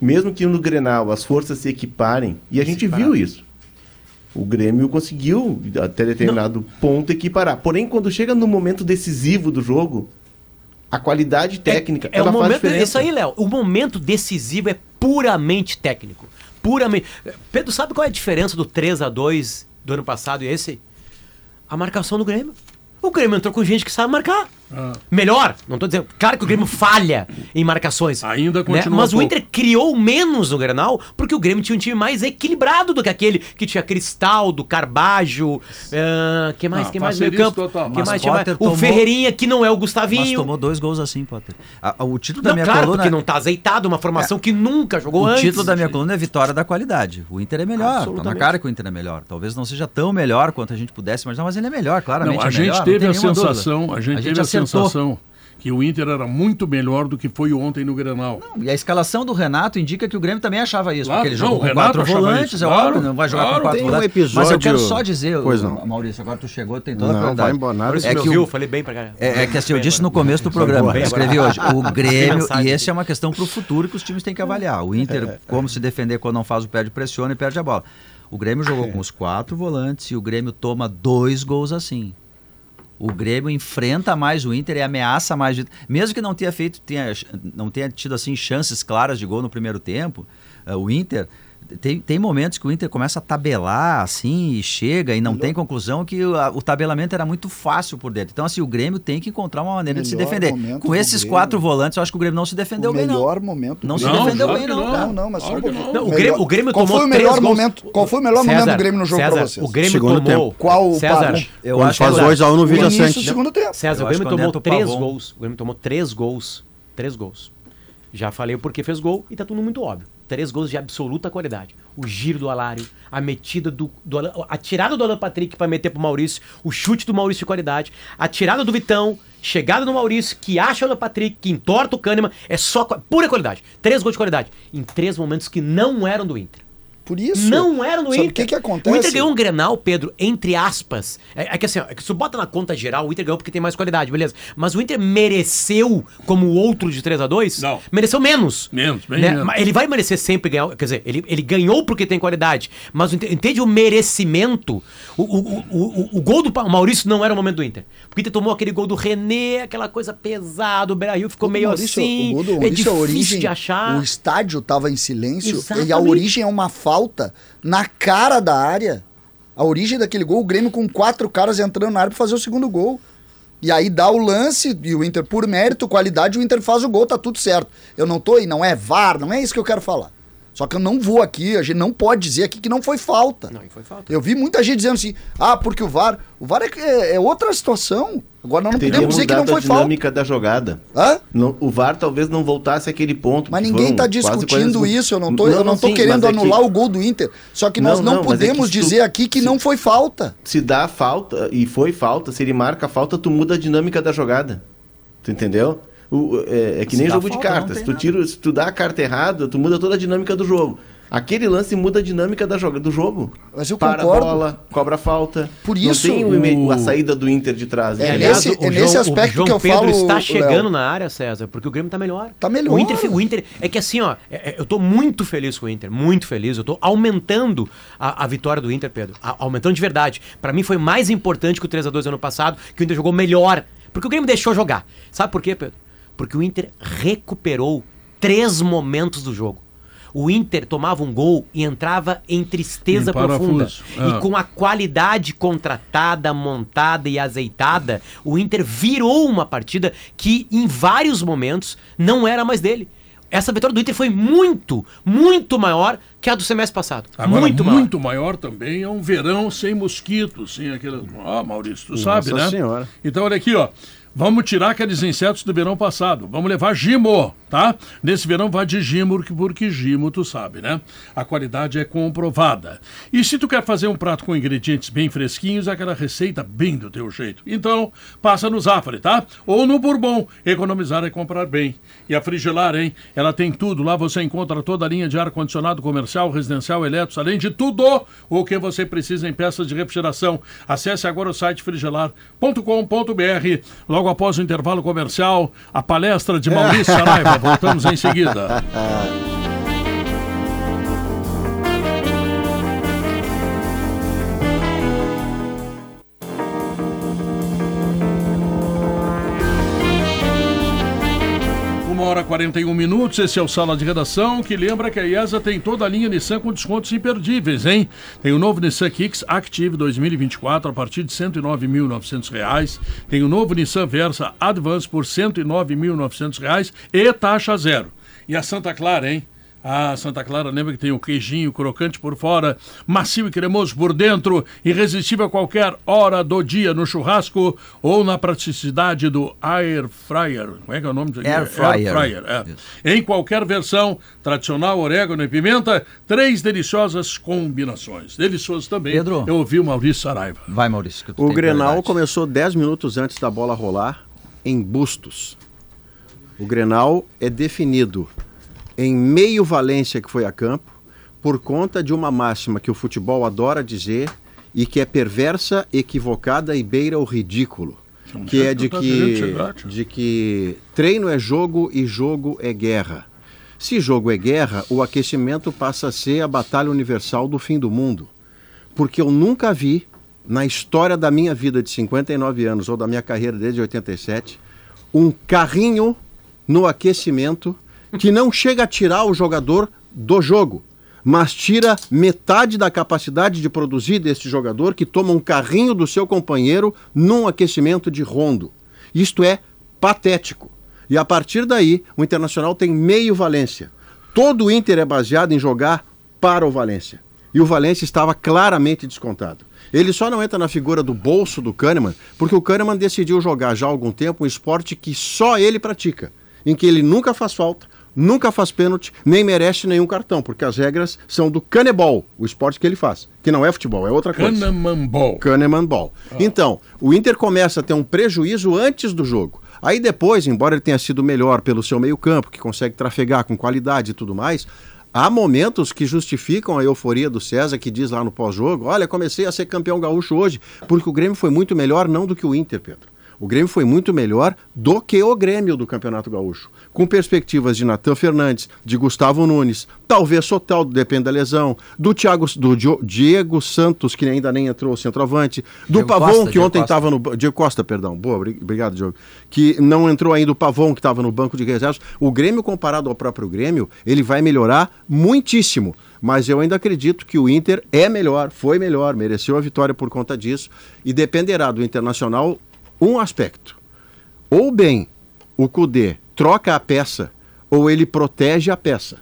Mesmo que no Grenal as forças se equiparem, e a gente viu isso. O Grêmio conseguiu, até determinado ponto, equiparar. Porém, quando chega no momento decisivo do jogo, a qualidade técnica É, é o ela faz momento, diferença. isso aí, Léo. O momento decisivo é puramente técnico. Puramente. Pedro, sabe qual é a diferença do 3 a 2 do ano passado e esse? A marcação do Grêmio. O Grêmio entrou com gente que sabe marcar. Ah. Melhor, não tô dizendo. Claro que o Grêmio falha em marcações. Ainda né? continua Mas o pouco. Inter criou menos no Grenal porque o Grêmio tinha um time mais equilibrado do que aquele que tinha Cristaldo, Carbajo, ah, que mais, Ah, que mais meio campo? total. Que Mas mais, mais? Potter O tomou- Ferreirinha, que não é o Mas Gustavinho. tomou dois gols assim, Potter. A- a- o título da Não, minha claro, coluna. porque não tá azeitado, uma formação que nunca jogou o antes. título da minha coluna é vitória da qualidade. O Inter é melhor. Tá na cara que o Inter é melhor. Talvez não seja tão melhor quanto a gente pudesse imaginar, mas ele é melhor, claramente. Não, a é gente melhor, não teve tem a nenhuma dúvida. sensação, a gente teve a acertou. sensação que o Inter era muito melhor do que foi ontem no Grenal. E a escalação do Renato indica que o Grêmio também achava isso, Claro, porque ele não, jogou o com quatro volantes, isso, é claro, óbvio, não vai jogar claro. com quatro Tem um volantes. Mas eu episódio- quero só dizer, Pois o- não. Maurício, agora tu chegou, tem toda a Não, verdade. vai É que o- falei bem pra caralho. É, é que assim, eu disse no começo do programa, eu escrevi hoje, o Grêmio, e esse aqui. é uma questão pro futuro que os times têm que avaliar. O Inter, como se defender quando não faz o perde, pressiona e perde a bola. O Grêmio jogou com os quatro volantes e o Grêmio toma dois gols assim. O Grêmio enfrenta mais o Inter e ameaça mais. Mesmo que não tenha feito, tenha, não tenha tido assim chances claras de gol no primeiro tempo, eh, o Inter tem, tem momentos que o Inter começa a tabelar assim e chega e não tem conclusão que o, a- o tabelamento era muito fácil por dentro. Então assim, o Grêmio tem que encontrar uma maneira de se Melhor defender. Com esses Grêmio. quatro volantes, eu acho que o Grêmio não se defendeu o bem não. melhor momento. Não do se Não, Grêmio. defendeu bem não, não. Não, não, mas só um pouquinho. não. Não, o Grêmio- o Grêmio qual tomou foi o três melhor gols. momento? Qual foi o melhor momento do Grêmio no jogo César, pra vocês? O Grêmio Segundo tomou. tempo. Qual o César, Eu Quando acho faz que 2x1 no O Vídeo início do Sante. segundo tempo. César, o Grêmio tomou três gols. O Grêmio tomou três gols. Três gols. Já falei o porquê fez gol e tá tudo muito óbvio. Três gols de absoluta qualidade. O giro do Alário, a metida do, do a tirada do Alan Patrick pra meter pro Maurício, o chute do Maurício de qualidade, a tirada do Vitão, chegada do Maurício, que acha o Alan Patrick, que entorta o Kahneman, é só pura qualidade. Três gols de qualidade. Em três momentos que não eram do Inter. Por isso. Não era no Sabe Inter. o que que acontece? O Inter ganhou um Grenal, Pedro, entre aspas. É, é que assim, ó, é que se bota na conta geral, o Inter ganhou porque tem mais qualidade, beleza. Mas o Inter mereceu, como o outro de 3 a 2 Não. Mereceu menos. Menos, bem né? menos. Mas Ele vai merecer sempre ganhar. Quer dizer, ele, ele ganhou porque tem qualidade. Mas ente- entende o merecimento? O, o, o, o, o gol do Maurício não era o momento do Inter. Porque o Inter tomou aquele gol do René, aquela coisa pesada, o Beira-Rio ficou meio Maurício, assim. o gol do é Maurício, difícil a origem, de achar. O estádio estava em silêncio e a Exatamente. origem é uma falta na cara da área. A origem daquele gol, o Grêmio com quatro caras entrando na área para fazer o segundo gol. E aí dá o lance e o Inter, por mérito, qualidade, o Inter faz o gol, tá tudo certo. Eu não tô aí, não é VAR, não é isso que eu quero falar. Só que eu não vou aqui, a gente não pode dizer aqui que não foi falta. Não, foi falta. Eu vi muita gente dizendo assim, ah, porque o VAR. O VAR é, é- é outra situação. Agora nós não Teria podemos dizer que não foi a falta. dinâmica da jogada. Hã? Não- o VAR talvez não voltasse àquele ponto. Mas ninguém está quase 40 discutindo segundos. isso, eu não eu não tô sim, querendo mas é que anular o gol do Inter. Só que nós Não, não, não, é podemos tu- dizer aqui que se- não foi falta. Se dá falta, e foi falta, se ele marca a falta, tu muda a dinâmica da jogada. Tu entendeu? O- é, é que nem dá jogo de falta, não cartas. Tu tira, se tu dá a carta errada, tu muda toda a dinâmica do jogo. Aquele lance muda a dinâmica da joga, do jogo. Mas eu Para concordo. a bola, cobra a falta. Por Não isso, tem o a saída do Inter de trás. É? Aliás, nesse- o é nesse João- aspecto o João que eu Pedro falo, está Léo. chegando na área, César, porque o Grêmio tá melhor. Tá melhor. O Inter, o Inter é que assim, ó, é- é- eu tô muito feliz com o Inter, muito feliz. Eu tô aumentando a, a vitória do Inter, Pedro. A- aumentando de verdade. Pra mim foi mais importante que o 3 a 2 ano passado, que o Inter jogou melhor, porque o Grêmio deixou jogar. Sabe por quê, Pedro? Porque o Inter recuperou três momentos do jogo. O Inter tomava um gol e entrava em tristeza Em profunda. Ah. E com a qualidade contratada, montada e azeitada, o Inter virou uma partida que em vários momentos não era mais dele. Essa vitória do Inter foi muito, muito maior que a do semestre passado. Agora, muito muito, maior. maior. também é um verão sem mosquitos, sem aquelas... Ó, Maurício, tu sabe, Nossa né? Senhora. Então, olha aqui, ó. Vamos tirar aqueles insetos do verão passado. Vamos levar gimo, tá? Nesse verão vai de gimo, porque- gimo, tu sabe, né? A qualidade é comprovada. E se tu quer fazer um prato com ingredientes bem fresquinhos, aquela receita bem do teu jeito. Então, passa no Zafari, tá? Ou no Bourbon. Economizar é comprar bem. E a Frigelar, hein? Ela tem tudo. Lá você encontra toda a linha de ar-condicionado comercial, residencial, elétrico, além de tudo o que você precisa em peças de refrigeração. Acesse agora o site frigelar.com.br. Logo após o intervalo comercial, a palestra de Maurício Saraiva. Voltamos em seguida. hora e 41 minutos, esse é o Sala de Redação, que lembra que a IESA tem toda a linha Nissan com descontos imperdíveis, hein? Tem o novo Nissan Kicks Active 2024 a partir de 109.900 reais. Tem o novo Nissan Versa Advance por 109.900 reais e taxa zero. E a Santa Clara, hein? Ah, Santa Clara, lembra que tem o queijinho crocante por fora, macio e cremoso por dentro, irresistível a qualquer hora do dia no churrasco ou na praticidade do Air Fryer. Como é que é o nome? disso aqui? Air Fryer. Fryer, é. Em qualquer versão, tradicional, orégano e pimenta, três deliciosas combinações. Delicioso também. Pedro. Eu ouvi o Maurício Saraiva. Vai, Maurício. O Grenal começou 10 minutos antes da bola rolar em Bustos. O Grenal é definido em meio Valência que foi a campo por conta de uma máxima que o futebol adora dizer e que é perversa, equivocada e beira o ridículo. Que é de Tá que, tio. de que treino é jogo e jogo é guerra. Se jogo é guerra, o aquecimento passa a ser a batalha universal do fim do mundo porque eu nunca vi na história da minha vida de 59 anos ou da minha carreira desde 87 um carrinho no aquecimento que não chega a tirar o jogador do jogo, mas tira metade da capacidade de produzir desse jogador que toma um carrinho do seu companheiro num aquecimento de rondo. Isto é patético. E a partir daí, o Internacional tem meio Valência. Todo o Inter é baseado em jogar para o Valência. E o Valência estava claramente descontado. Ele só não entra na figura do bolso do Kahneman, porque o Kahneman decidiu jogar já há algum tempo um esporte que só ele pratica, em que ele nunca faz falta, nunca faz pênalti, nem merece nenhum cartão, porque as regras são do Canebol, o esporte que ele faz, que não é futebol, é outra coisa. Kahneman Ball. Kahneman Ball. Então, o Inter começa a ter um prejuízo antes do jogo. Aí depois, embora ele tenha sido melhor pelo seu meio-campo, que consegue trafegar com qualidade e tudo mais, há momentos que justificam a euforia do César, que diz lá no pós-jogo: olha, comecei a ser campeão gaúcho hoje, porque o Grêmio foi muito melhor, não do que o Inter, Pedro. O Grêmio foi muito melhor do que o Grêmio do Campeonato Gaúcho. Com perspectivas de Natan Fernandes, de Gustavo Nunes, talvez Soteldo, depende da lesão, do, Thiago, do Diego Santos, que ainda nem entrou o centroavante, do Diego Pavon, Costa, que ontem estava no. Diego Costa, perdão. Boa, obri- obrigado, Diogo. Que não entrou ainda o Pavon, que estava no banco de reservas. O Grêmio, comparado ao próprio Grêmio, ele vai melhorar muitíssimo. Mas eu ainda acredito que o Inter é melhor, foi melhor, mereceu a vitória por conta disso. E dependerá do Internacional um aspecto. Ou bem o Cudê troca a peça, ou ele protege a peça.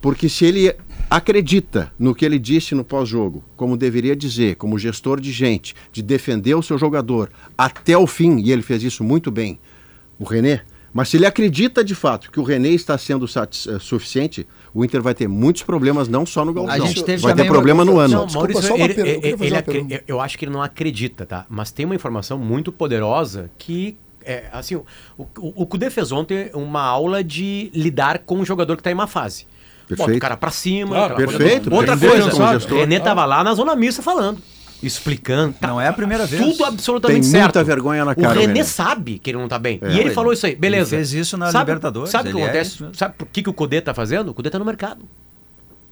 Porque se ele acredita no que ele disse no pós-jogo, como deveria dizer, como gestor de gente, de defender o seu jogador até o fim, e ele fez isso muito bem, o René, mas se ele acredita de fato que o René está sendo eh, suficiente, o Inter vai ter muitos problemas, não só no Gauchão. gente teve vai ter também problema uma- no ano. Não, Desculpa, só uma ele, pergunta, eu ele- ele acho que ele não acredita, tá? Mas tem uma informação muito poderosa que é, assim, o, o, o Cudê fez ontem uma aula de lidar com um jogador que tá em uma fase. Bota o Perfeito. cara pra cima. Coisa perfeito. Outra perfeito coisa. René tava lá na zona mista falando, explicando. tá Não é a primeira vez. Tudo absolutamente Tem certo. muita vergonha na cara, O René sabe que ele não tá bem. É. e ele Ele- falou isso aí, beleza. ele fez isso na sabe, Libertadores, Sabe o que é acontece? mesmo. sabe por que, que o Cudê tá fazendo? O Cudê tá no mercado.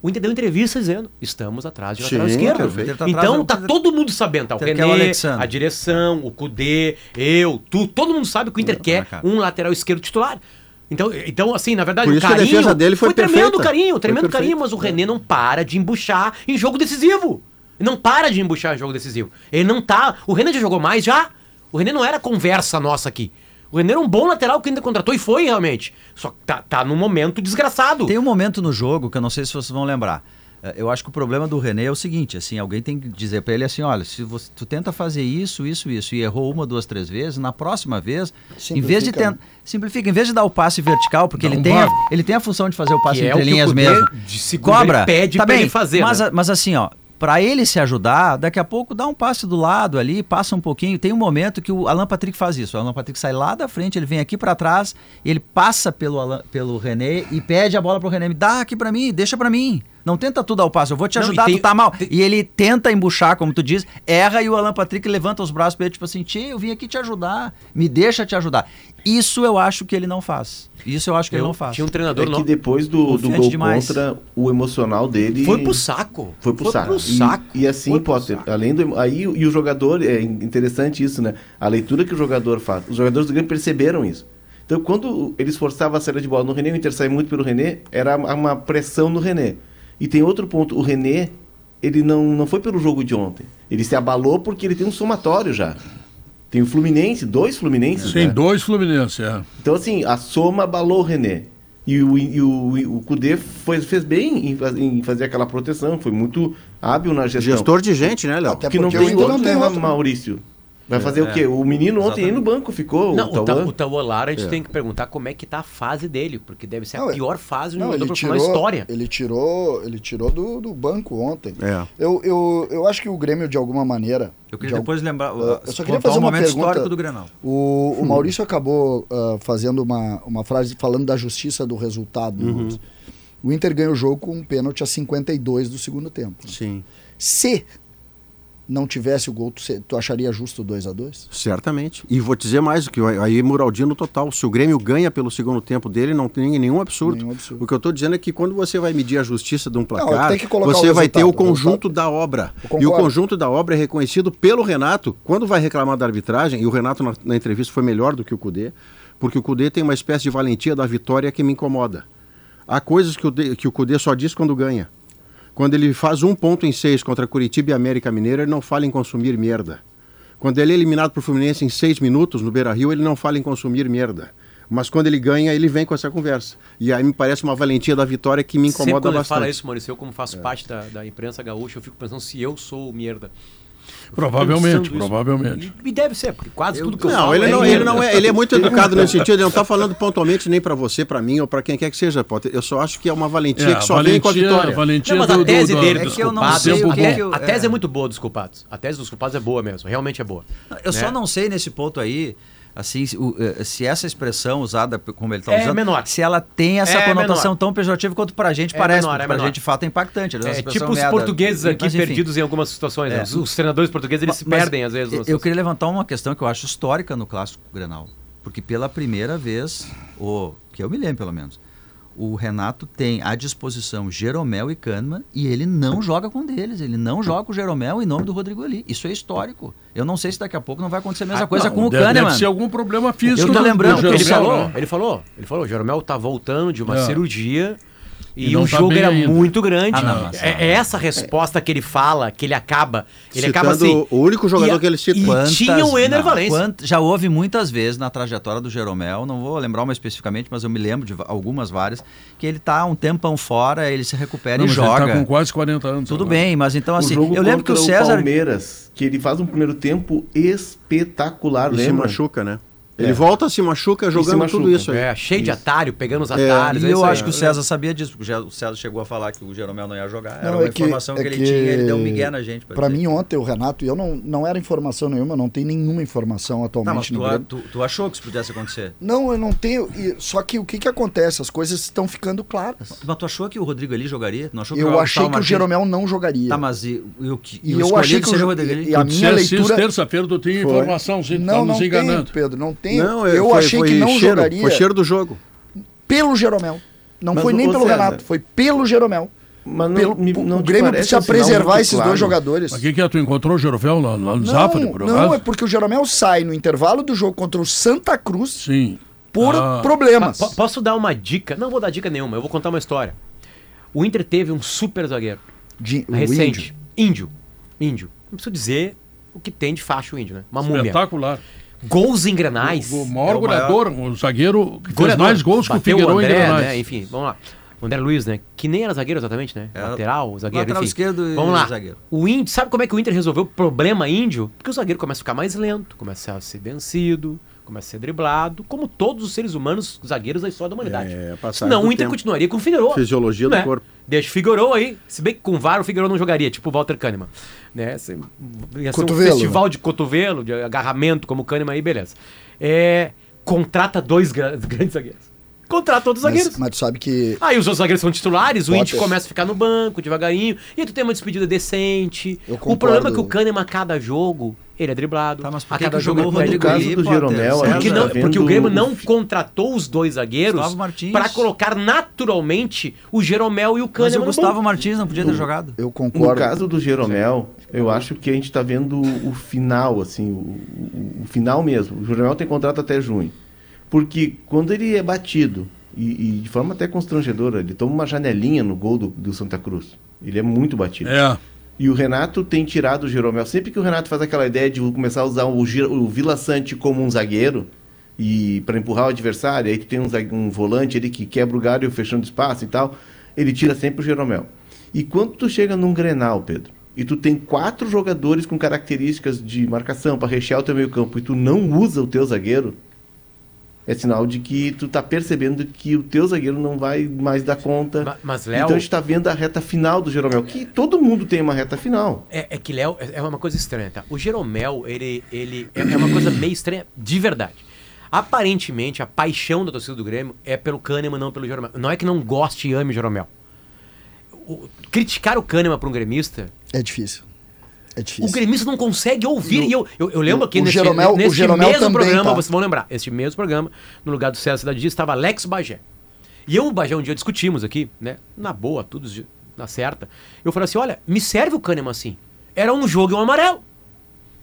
O Inter deu entrevista dizendo: estamos atrás de Sim, lateral esquerdo. tá então do- tá todo mundo sabendo, tá? O o René, a direção, o Cudê, eu, tu, todo mundo sabe que o Inter quer cara. um lateral esquerdo titular. Então, então, assim, na verdade, Por o isso que a carinho. defesa dele foi tremendo perfeita. carinho, Foi tremendo carinho, mas o René não para de embuchar em jogo decisivo. Ele não para de embuchar em jogo decisivo. Ele não tá. O René já jogou mais já. O René não era conversa nossa aqui. O René era um bom lateral que ainda contratou e foi realmente. Só que tá, tá num momento desgraçado. Tem um momento no jogo que eu não sei se vocês vão lembrar. Eh, Eu acho que o problema do René é o seguinte, assim, alguém tem que dizer pra ele assim, olha, se você, tu tenta fazer isso, isso, isso e errou uma, duas, três vezes, na próxima vez, em vez de Simplifica, tentar, simplifica, em vez de dar o passe vertical, porque ele tem, a, ele tem a função de fazer o passe Que é entre o que linhas o Cudê, mesmo. de Cobra, pede tá pra bem, ele fazer, mas, né? mas assim, ó, Pra ele se ajudar, daqui a pouco dá um passe do lado ali, passa um pouquinho. Tem um momento que o Alan Patrick faz isso. O Alan Patrick sai lá da frente, ele vem aqui pra trás, ele passa pelo, Alan- pelo René e pede a bola pro René. Me dá aqui pra mim, deixa pra mim. Não tenta tu dar o passe, eu vou te Não, ajudar, e tem- tu tá mal. tem- E ele tenta embuchar, como tu diz, erra e o Alan Patrick levanta os braços pra ele, tipo assim, tio, eu vim aqui te ajudar, me deixa te ajudar. Isso eu acho que ele não faz. Isso eu acho que ele Eu não faz. Tinha um É treinador que depois do, do gol demais. contra, o emocional dele... Foi pro saco. Foi pro saco. Pro saco. E, e assim, Foi Potter, saco. além do. Aí, e o jogador, é interessante isso, né? A leitura que o jogador faz. Os jogadores do Grêmio perceberam isso. Então, quando eles forçavam a saída de bola no René, o Inter saía muito pelo René, era uma pressão no René. E tem outro ponto, o René, ele não, não foi pelo jogo de ontem. Ele se abalou porque ele tem um somatório já. Tem o Fluminense, dois Fluminenses, Sim, né? dois Fluminense, é. Então, assim, a soma abalou o René. E o, e o, e o Kudê foi, fez bem em, faz- em fazer aquela proteção, foi muito hábil na gestão. Gestor de gente, né, Léo? Até que não porque tem o Inter outro, não tem né, outro. Maurício? Vai fazer o quê? O menino ontem aí no banco ficou, Não, o o, Ta Tauan. o Tauolar a gente É. tem que perguntar como é que tá a fase dele, porque deve ser Não, a é- pior fase de Não, profissional tirou, na história. ele tirou, ele tirou do, do banco ontem. É. Eu, eu, eu acho que o Grêmio, de alguma maneira. Eu de queria al- depois lembrar, Eu só queria fazer um uma momento pergunta. histórico do Grenal. O, o Maurício acabou ah, fazendo uma, uma frase falando da justiça do resultado. Uhum. Maurício. O Inter ganha o jogo com um pênalti a 52 do segundo tempo. Sim. Se não tivesse o gol, tu, tu acharia justo o 2 a 2 Certamente. E vou te dizer mais, que aí Muraldino total. Se o Grêmio ganha pelo segundo tempo dele, não tem nenhum absurdo. Nenhum absurdo. O que eu estou dizendo é que quando você vai medir a justiça de um placar, colocar você o vai ter o. O conjunto resultado- da obra. E o conjunto da obra é reconhecido pelo Renato. Quando vai reclamar da arbitragem, e o Renato na, na entrevista foi melhor do que o Cudê, porque o Cudê tem uma espécie de valentia da vitória que me incomoda. Há coisas que o, que o Cudê só diz quando ganha. Quando ele faz um ponto em seis contra Curitiba e América Mineiro, ele não fala em consumir merda. Quando ele é eliminado por Fluminense em seis minutos no Beira Rio, ele não fala em consumir merda. Mas quando ele ganha, ele vem com essa conversa. E aí me parece uma valentia da vitória que me Sempre incomoda quando ele bastante. fala isso, Maurício, eu como faço parte da, da imprensa gaúcha, eu fico pensando se eu sou o merda. Eu Provavelmente, provavelmente. E, deve ser, porque quase tudo que eu Não, falo ele é não, ele merda. não é, ele é muito educado nesse sentido, ele não está falando pontualmente nem para você, para mim ou para quem quer que seja, Potter. Eu só acho que é uma valentia É, que só vem com a vitória. valentia Não, mas do, a do- tese do- dele É dos que eu não culpados, sei o a, que te- que eu- a tese é. é muito boa dos culpados. A tese dos culpados é boa mesmo, realmente é boa. Eu só né? não sei nesse ponto aí, assim, se, o, eh, se essa expressão usada como ele está É usando, menor. se ela tem essa É conotação menor. tão pejorativa quanto pra gente É parece, menor, porque é menor. gente de fato é impactante. Essa É tipo os merda. portugueses aqui Mas, perdidos em algumas situações. né? É. Os, os treinadores portugueses eles se Mas perdem às vezes. Eu, eu queria levantar uma questão que eu acho histórica no clássico Grenal, porque pela primeira vez, ou que eu me lembro pelo menos, o Renato tem à disposição Jeromel e Kahneman e ele não joga com um deles, ele não joga com o Jeromel em nome do Rodrigo Ali. Isso é histórico. Eu não sei se daqui a pouco não vai acontecer a mesma Ah, coisa não, com o deve, Kahneman. Deve ser algum problema físico. Eu tô do- lembrando do que ele falou, né? ele falou, ele falou, o Jeromel tá voltando de uma É. cirurgia E e, o tá jogo era ainda. muito grande. Ah, não, mas- é, é essa resposta que ele fala, que ele acaba, ele acaba Citando assim. o único jogador e que ele cita. E Quantas- tinha o não, quant- já houve muitas vezes na trajetória do Jeromel, não vou lembrar uma especificamente, mas eu me lembro de algumas várias, que ele tá um tempão fora, ele se recupera Não, e mas ele joga. tá com quase 40 anos. Tudo agora. bem, mas então o assim, eu lembro que o César Palmeiras, que ele faz um primeiro tempo espetacular, E se lembra? machuca, né? Ele É. volta, se machuca jogando machuca. tudo isso aí. É, cheio de atalho, pegando os atalhos. E é eu isso aí. acho que o César sabia disso, porque o César chegou a falar que o Jeromel não ia jogar. Era Não, uma é que- informação que, é ele que- tinha, ele deu um migué na gente. Pra dizer. mim, ontem, o Renato, e eu não, não era informação nenhuma, não tem nenhuma informação Tá, atualmente mas no tu, tu, tu achou que isso pudesse acontecer? Não, eu não tenho. e- Só que o que, que acontece? As coisas estão ficando claras. Mas tu achou que o Rodrigo ali jogaria? Não achou que Eu o achei que o Jeromel não jogaria. Tá, mas e, e o que? E eu achei que o Rodrigo ali? e a minha isso leitura- terça-feira, tu tinha informação, tá não, nos não enganando. Pedro, não tem. Não, é, eu foi- achei foi que não cheiro, jogaria Foi cheiro do jogo. pelo Jeromel. Não Mas foi nem pelo César, Renato, foi pelo Jeromel. Mas não, Pelo, me- não o Grêmio precisa sinal preservar esses claro? dois jogadores. Mas o que, que é? Tu encontrou o Jerovel lá, lá no Não, Zafari, por não, acaso? é porque o Jeromel sai no intervalo do jogo contra o Santa Cruz Sim. por Ah. problemas. Po- posso dar uma dica? Não vou dar dica nenhuma, eu vou contar uma história. O Inter teve um super zagueiro De- recente. Índio. Índio. Índio. Não preciso dizer o que tem de faixa o índio, né? Uma múmia. Espetacular. Gols em grenais. O maior É o maior- goleador, o zagueiro que fez Goleador. mais gols que o Figueiredo em Grenais. né? Enfim, vamos lá. O André Luiz, né? Que nem era zagueiro exatamente, né? É. Lateral, zagueiro, Lateral enfim. esquerdo e Vamos lá. zagueiro. O Índio, sabe como é que o Inter resolveu o problema índio? Porque o zagueiro começa a ficar mais lento, começa a ser vencido, começa a ser driblado, como todos os seres humanos zagueiros da história da humanidade. É, Senão do o Inter tempo. continuaria com o Figueiredo. Fisiologia do corpo. Deixa o Figueiredo aí. Se bem que com VAR o Figueiredo não jogaria, tipo o Walter Kahneman. Né? Se- Ia ser um Cotovelo. festival de cotovelo, de agarramento, como o Kahneman aí, beleza. É, contrata dois gra- grandes zagueiros. Contrata outros zagueiros. Mas, mas tu sabe que Aí os outros zagueiros são titulares, o Potter. Indy começa a ficar no banco devagarinho, e tu tem uma despedida decente. Eu O concordo. problema é que o Kahneman, a cada jogo, ele é driblado. Tá, mas por a que cada que jogo jogou o Rodrigo No caso do Jeromel, a Porque, gente não, tá porque o Grêmio o não contratou os dois zagueiros para colocar naturalmente o Jeromel e o Mas Kahneman o no Gustavo. Martins não podia ter jogado. eu No concordo. caso do Jeromel, eu acho que a gente está vendo o, o final, assim, o, o- o final mesmo. O Jeromel tem contrato até junho. Porque quando ele é batido, e, e de forma até constrangedora, ele toma uma janelinha no gol do, do Santa Cruz. Ele é muito batido. É. E o Renato tem tirado o Jeromel. Sempre que o Renato faz aquela ideia de começar a usar o, o Vila Sante como um zagueiro e para empurrar o adversário, aí tu tem um, um volante ali que quebra o galho fechando espaço e tal, ele tira sempre o Jeromel. E quando tu chega num Grenal, Pedro, e tu tem quatro jogadores com características de marcação para rechear o teu meio campo e tu não usa o teu zagueiro, é sinal de que tu tá percebendo que o teu zagueiro não vai mais dar conta. Ma- mas, Léo- Então a gente tá vendo a reta final do Jeromel, que todo mundo tem uma reta final. É, é que Léo é é uma coisa estranha, tá? O Jeromel, ele, ele é, é uma coisa meio estranha de verdade. Aparentemente, a paixão da torcida do Grêmio é pelo Kahneman, não pelo Jeromel. Não é que não goste e ame o Jeromel. O- criticar o Kahneman para um gremista, É difícil. É difícil. o gremista não consegue ouvir. No- E eu, eu, eu lembro aqui o nesse, Jeromel- neste Jeromel mesmo também programa, tá. vocês vão lembrar, este mesmo programa, no lugar do César Cidade Dias, estava Alex Bagé. E eu e o Bagé um dia discutimos aqui, né? Na boa, tudo na certa. Eu falei assim: olha, me serve o Kahneman assim. Era um jogo e um amarelo.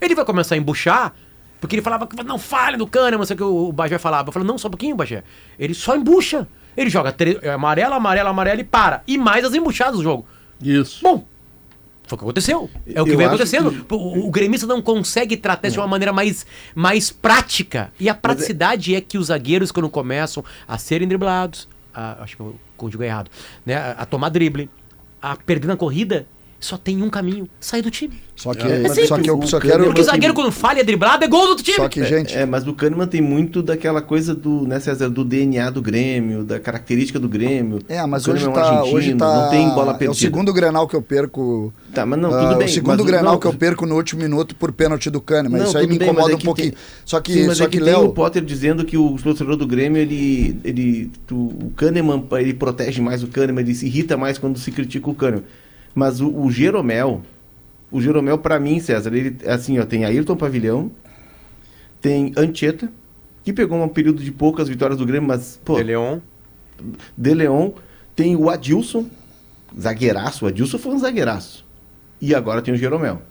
Ele vai começar a embuchar, porque ele falava que não fale do Kahneman, sei o que o Bagé falava. Eu falei, não, só um pouquinho, Bagé. Ele só embucha. Ele joga é, amarelo, amarelo, amarelo e para. E mais as embuchadas do jogo. Isso. Bom, foi o que aconteceu. É o que Eu vem acontecendo. que- O, o gremista não consegue tratar isso de uma maneira mais, mais prática. E a praticidade é... que os zagueiros, quando começam a serem driblados, a- acho que eu conjuguei errado, né? A tomar drible, a perder na corrida, só tem um caminho: sair do time. Só que, É, só que eu o só quero. Porque zagueiro, quando falha, é driblado, é gol do outro time. Só que, gente, É, mas o Kahneman tem muito daquela coisa do, né, César, do DNA do Grêmio, da característica do Grêmio. É, mas O hoje é um tá, argentino, hoje tá. Não tem bola é perdida. o segundo Grenal que eu perco. Tá, mas não, ah, tudo bem. o segundo mas Grenal não, que eu perco no último minuto por pênalti do Kahneman. Não, Isso aí me bem, incomoda é um pouquinho. tem- Só que, Sim, mas só é que, que, tem o. Potter dizendo que o torcedor do Grêmio, ele, ele, tu- o Kahneman, ele protege mais o Kahneman, ele se irrita mais quando se critica o Kahneman. Mas o, o Jeromel, o Jeromel pra mim, César, ele, assim, ó, tem Ayrton Pavilhão, tem Anchieta, que pegou um período de poucas vitórias do Grêmio, mas, pô, De Leon. De Leon, tem o Adilson, zagueiraço, o Adilson foi um zagueiraço. E agora tem o Jeromel.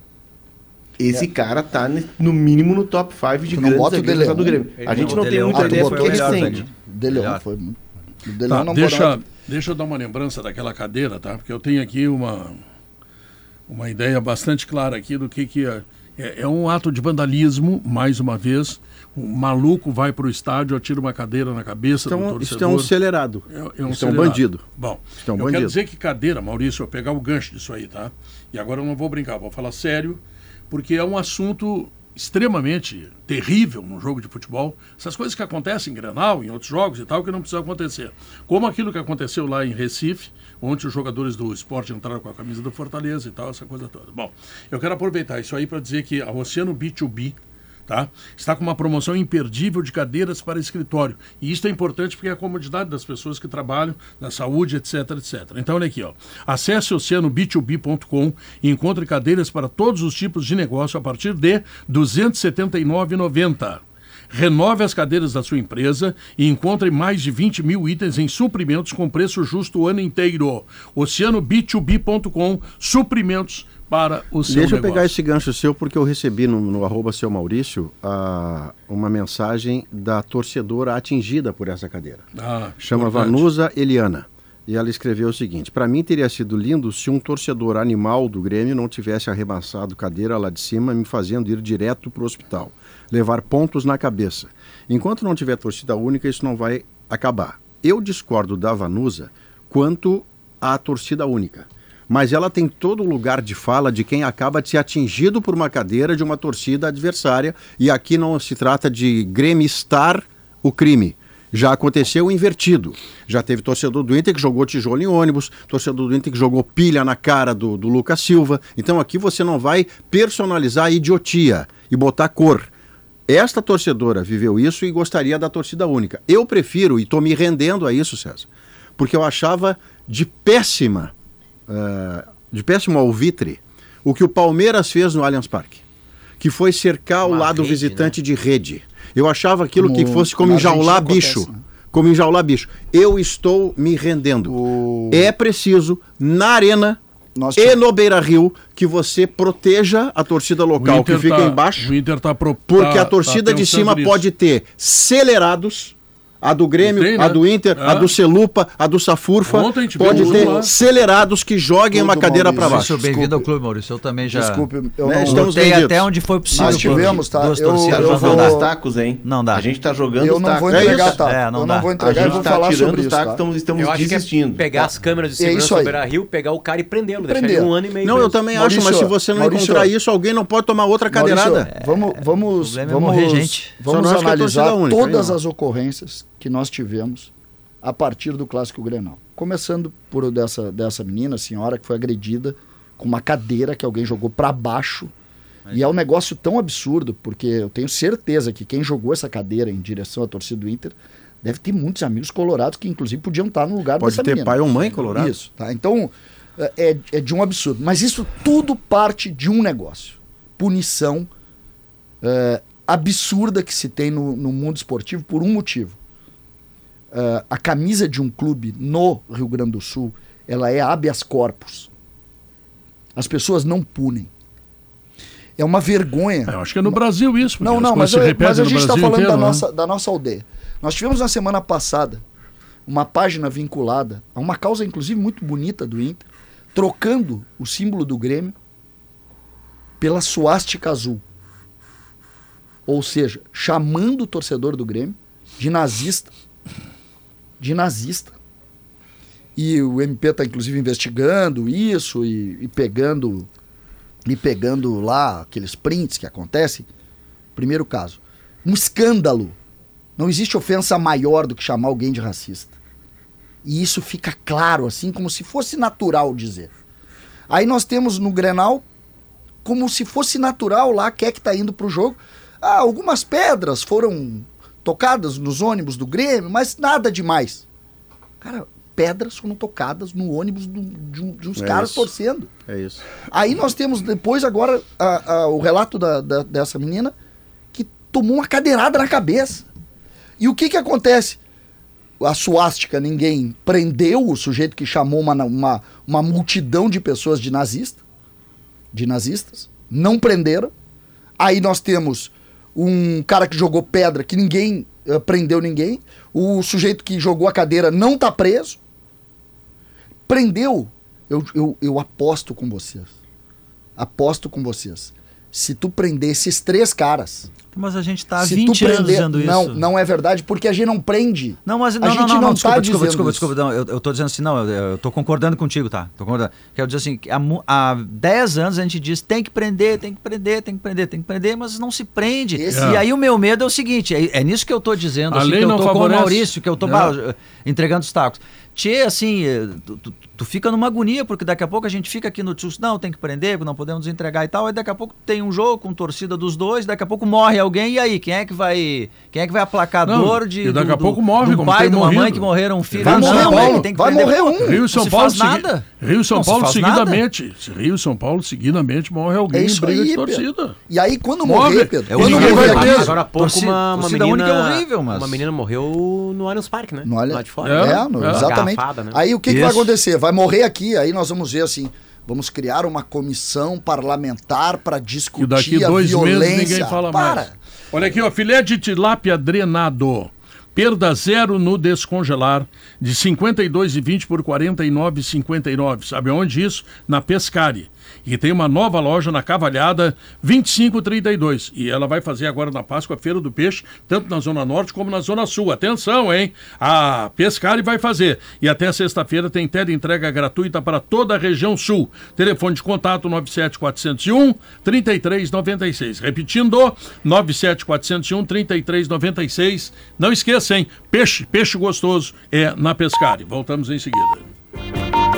Esse cara tá no mínimo no top 5 de Tu não grandes zagueiros De do? Grêmio. A gente não De tem muita ah, ideia porque é o melhor, recente. Daniel. De Leon foi. muito- O De Tá, Leon não deixa, deixa eu dar uma lembrança daquela cadeira, tá? Porque eu tenho aqui uma, uma ideia bastante clara aqui do que, que é. É, é um ato de vandalismo, mais uma vez. Um maluco vai para o estádio, atira uma cadeira na cabeça do Então, torcedor. isso é um acelerado. É, é um Isso é um acelerado. bandido. Bom, Isso é um eu bandido. quero dizer que cadeira, Maurício, eu pegar o gancho disso aí, tá? E agora eu não vou brincar, vou falar sério, porque é um assunto extremamente terrível num jogo de futebol. Essas coisas que acontecem em Grenal, em outros jogos e tal, que não precisam acontecer. Como aquilo que aconteceu lá em Recife, onde os jogadores do esporte entraram com a camisa do Fortaleza e tal, essa coisa toda. Bom, eu quero aproveitar isso aí para dizer que a Oceano B2B Tá? Está com uma promoção imperdível de cadeiras para escritório. E isso é importante porque é a comodidade das pessoas que trabalham na saúde, etc, etc. Então, olha aqui, ó. acesse oceanob2b.com e encontre cadeiras para todos os tipos de negócio a partir de R$ 279,90. Renove as cadeiras da sua empresa e encontre mais de 20 mil itens em suprimentos com preço justo o ano inteiro. OceanoB2B.com, suprimentos para o seu Deixa eu negócio. pegar esse gancho seu, porque eu recebi no, no arroba seu Maurício ah, uma mensagem da torcedora atingida por essa cadeira. Ah, Chama importante. Vanusa Eliana. E ela escreveu o seguinte: Para mim teria sido lindo se um torcedor animal do Grêmio não tivesse arremessado cadeira lá de cima, me fazendo ir direto para o hospital, levar pontos na cabeça. Enquanto não tiver torcida única, isso não vai acabar. Eu discordo da Vanusa quanto à torcida única. Mas ela tem todo o lugar de fala de quem acaba de ser atingido por uma cadeira de uma torcida adversária. E aqui não se trata de gremistar o crime. Já aconteceu invertido. Já teve torcedor do Inter que jogou tijolo em ônibus, torcedor do Inter que jogou pilha na cara do, do Lucas Silva. Então aqui você não vai personalizar a idiotia e botar cor. Esta torcedora viveu isso e gostaria da torcida única. Eu prefiro, e estou me rendendo a isso, César, porque eu achava de péssima, eh, de péssimo alvitre, o que o Palmeiras fez no Allianz Parque, que foi cercar o Uma lado rede, visitante de rede. Eu achava aquilo Como que fosse como enjaular bicho. acontece, né? Como enjaular bicho. Eu estou me rendendo. O- É preciso, na arena Nós e no Beira Rio, que você proteja a torcida O local que fica tá- embaixo. O Inter tá pro, Porque tá- a torcida tá de cima nisso. pode ter celerados, a do Grêmio, Tem, né? a do Inter, a É. do Celupa, a do Safurfa. Ontem a gente pode ter lá. celerados que joguem Tudo, uma cadeira para baixo. Bem-vindo ao clube, Maurício. Eu também já Desculpe, eu Né, não, estamos até onde foi possível. Nós tivemos, tá? Duas Eu- torcidas eu Tá não jogando dá. os tacos, hein? Não dá. A gente tá jogando eu os não tacos. vou É entregar, isso. tá? É, não eu dá. não vou A entregar, eu gente vou tá falar tirando sobre isso, tacos, tá? estamos, estamos Eu acho desistindo. que é pegar as câmeras de segurança isso do. Beira Rio, pegar o cara e prendê-lo, deixar ele um ano e meio. Não, eu também acho, mas se você não encontrar isso, alguém não pode tomar outra cadeirada. Vamos, vamos, é vamos, morrer gente. vamos é analisar todas as ocorrências que nós tivemos a partir do Clássico Grenal. Começando por dessa, dessa menina, senhora, que foi agredida com uma cadeira que alguém jogou para baixo. E é um negócio tão absurdo, porque eu tenho certeza que quem jogou essa cadeira em direção à torcida do Inter deve ter muitos amigos colorados que, inclusive, podiam estar no lugar Pode dessa ter menina. pai ou mãe colorado. Isso, tá? Então, é, é- é de um absurdo. Mas isso tudo parte de um negócio. Punição é, absurda que se tem no, no mundo esportivo por um motivo. É, a camisa de um clube no Rio Grande do Sul, ela é habeas corpus. As pessoas não punem. É uma vergonha. Eu acho que é no Brasil isso. Não, não, mas, eu- mas a gente está falando inteiro, da, né? nossa, da nossa aldeia. Nós tivemos na semana passada uma página vinculada a uma causa, inclusive, muito bonita do Inter, trocando o símbolo do Grêmio pela suástica azul. Ou seja, chamando o torcedor do Grêmio de nazista. De nazista. E o MP está, inclusive, investigando isso e, e pegando e pegando lá aqueles prints que acontecem. Primeiro caso. Um escândalo. Não existe ofensa maior do que chamar alguém de racista. E isso fica claro, assim, como se fosse natural dizer. Aí nós temos no Grenal, como se fosse natural lá, quem é que tá indo pro jogo. Ah, algumas pedras foram tocadas nos ônibus do Grêmio, mas nada demais. Cara, pedras foram tocadas no ônibus do- de, um- de uns É caras isso. torcendo. É isso. Aí nós temos depois agora a- a- o relato da- da- dessa menina que tomou uma cadeirada na cabeça. E o que que acontece? A suástica ninguém prendeu o sujeito que chamou uma, uma, uma multidão de pessoas de nazista, de nazistas, não prenderam. Aí nós temos um cara que jogou pedra que ninguém eh, prendeu ninguém. O sujeito que jogou a cadeira não tá preso. Prendeu. Eu, eu, eu aposto com vocês. Aposto com vocês. Se tu prender esses três caras. Mas a gente tá há se 20 tu prender, anos dizendo não, isso. não é verdade, porque a gente não prende. Não, mas A não, não, gente não, não não, desculpa, tá desculpa, dizendo desculpa, desculpa, não, eu, eu tô dizendo assim, não, eu, eu tô concordando contigo, tá? Tô concordando. Quero dizer assim, que há, há 10 anos a gente diz tem que prender, tem que prender, tem que prender, tem que prender, mas não se prende. Esse- E aí o meu medo é o seguinte, é, é nisso que eu tô dizendo, A assim, que eu não tô com o favorece. Maurício, que eu tô É. bah, entregando os tacos. Tchê, assim, eh, tu, tu- tu fica numa agonia, porque daqui a pouco a gente fica aqui no tio, não, tem que prender, não podemos entregar e tal, aí daqui a pouco tem um jogo com torcida dos dois, daqui a pouco morre alguém, e aí, quem é que vai, quem é que vai aplacar a Não, dor de e daqui do- a pouco morre, do pai, de uma mãe que morreram um filho? Vai não, morrer não, um, é que tem que vai prender. morrer um. Rio e Não São se Paulo faz nada. Rio e São Não se Paulo nada. seguidamente. Rio e São Paulo seguidamente morre alguém É em isso briga aí, de Pedro. torcida. E aí, quando Morre. morrer, Pedro, É quando morrer vai aqui, preso. Agora há pouco Torcida- uma, uma menina... única é horrível, mas- Uma menina morreu no Allianz Parque, né? No Allianz- Lá de fora. É. É, no- exatamente. Né? Aí o que, vai acontecer? Vai morrer aqui, aí nós vamos ver assim. Vamos criar uma comissão parlamentar para discutir E daqui a dois violência. meses ninguém fala Para. mais. Olha aqui, ó, filé de tilápia drenado. Perda zero no descongelar, de 52,20 por 49,59. Sabe onde isso? Na Pescari. E tem uma nova loja na Cavalhada, 2532. E ela vai fazer agora na Páscoa Feira do Peixe, tanto na Zona Norte como na Zona Sul. Atenção, hein? A Pescari vai fazer. E até sexta-feira tem tela entrega gratuita para toda a região sul. Telefone de contato 97401 3396. Repetindo, 97401 3396. Não esqueça, hein? Peixe, peixe gostoso é na Pescari. Voltamos em seguida.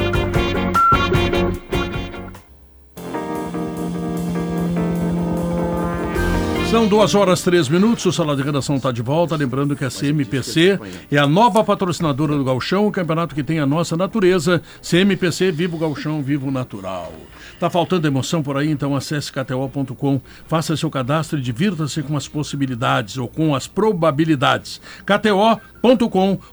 São duas horas três minutos, o Sala de Redação está de volta. Lembrando que a CMPC é a nova patrocinadora do Galchão, o campeonato que tem a nossa natureza. CMPC, viva o Galchão, viva o natural. Tá faltando emoção por aí, então acesse kto.com, faça seu cadastro e divirta-se com as possibilidades ou com as probabilidades. kto.com,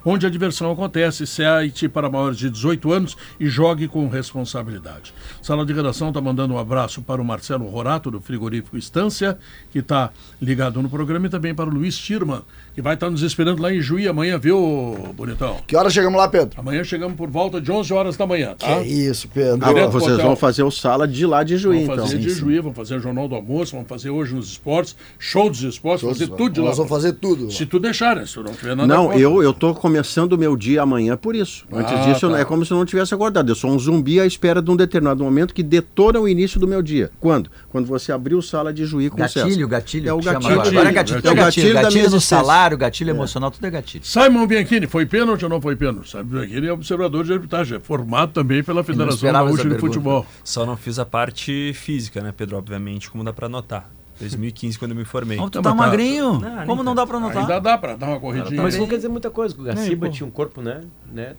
onde a diversão acontece, site para maiores de 18 anos e jogue com responsabilidade. Sala de Redação está mandando um abraço para o Marcelo Rorato, do Frigorífico Estância, que está ligado no programa, e também para o Luiz Tirman, que vai estar nos esperando lá em Juí amanhã, viu, bonitão? Que hora chegamos lá, Pedro? Amanhã chegamos por volta de 11 horas da manhã, tá? Que é isso, Pedro. Ah, pro Vocês hotel. vão fazer o sala de lá de Juí, Vamos então. fazer de Juí, vamos fazer o Jornal do Almoço, vamos fazer hoje nos esportes, show dos esportes, fazer tudo de lá. Nós vamos fazer tudo. Se tu deixar, né? Se tu não tiver nada Não. Eu, eu tô começando o meu dia amanhã por isso. Antes Ah, disso, eu- tá. é como se eu não tivesse acordado. Eu sou um zumbi à espera de um determinado momento que detona o início do meu dia. Quando? Quando você abriu sala de Juí com o César. Gatilho, gatilho. É o que chama gatilho. agora. É gatilho. Gatilho. É o gatilho, Gatilho da gatilho existência. salário, gatilho emocional, tudo é gatilho. Simon Bianchini, foi pênalti ou não foi pênalti? Simon Bianchini é observador de arbitragem, é formado também pela Federação Gaúcha de. Futebol. Só não fiz a parte física, né, Pedro? Obviamente, como dá pra notar. 2015, quando eu me formei. Não, tu Não, tá tá- magrinho. Não, Como não tá. dá pra notar? Ainda dá pra dar uma corridinha. Mas isso não quer dizer muita coisa, porque o Gaciba tinha um corpo, né, né,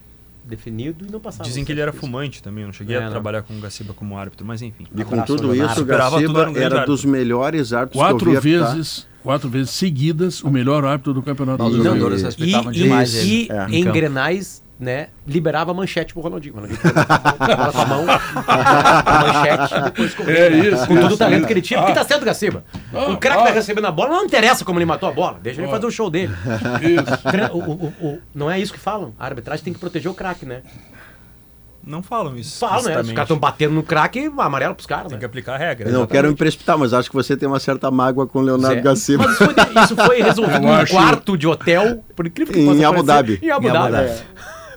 definido e não passava. Dizem que ele era fumante também, eu não cheguei É, a não. trabalhar com o Gaciba como árbitro, mas enfim. E com tudo isso, o Gaciba era um dos melhores árbitros que Quatro eu vi apitar. vezes, quatro vezes seguidas, o melhor árbitro do campeonato Os brasileiro. jogadores E, respeitavam e, demais e ele. É. em. Grenais, né, liberava a manchete pro Ronaldinho. O Ronaldinho bola com a mão, a manchete e depois corria. É isso, Com todo o talento que ele tinha. Porque tá certo, Gaciba. Ah, um craque ah. vai recebendo a bola, não interessa como ele matou a bola. Deixa ele fazer o show dele. Isso. O- o- o- não é isso que falam. A arbitragem tem que proteger o craque, né? Não falam isso. Falam, né? Os caras estão batendo no craque, amarelo pros caras, Tem né? que aplicar a regra. Eu não exatamente. quero me precipitar, mas acho que você tem uma certa mágoa com o Leonardo Zé. Gaciba. Mas isso foi, isso foi resolvido num acho- quarto de hotel, por incrível que Em possa Abu parecer, Dhabi. Em Abu Em Abu Dhabi. Dhabi.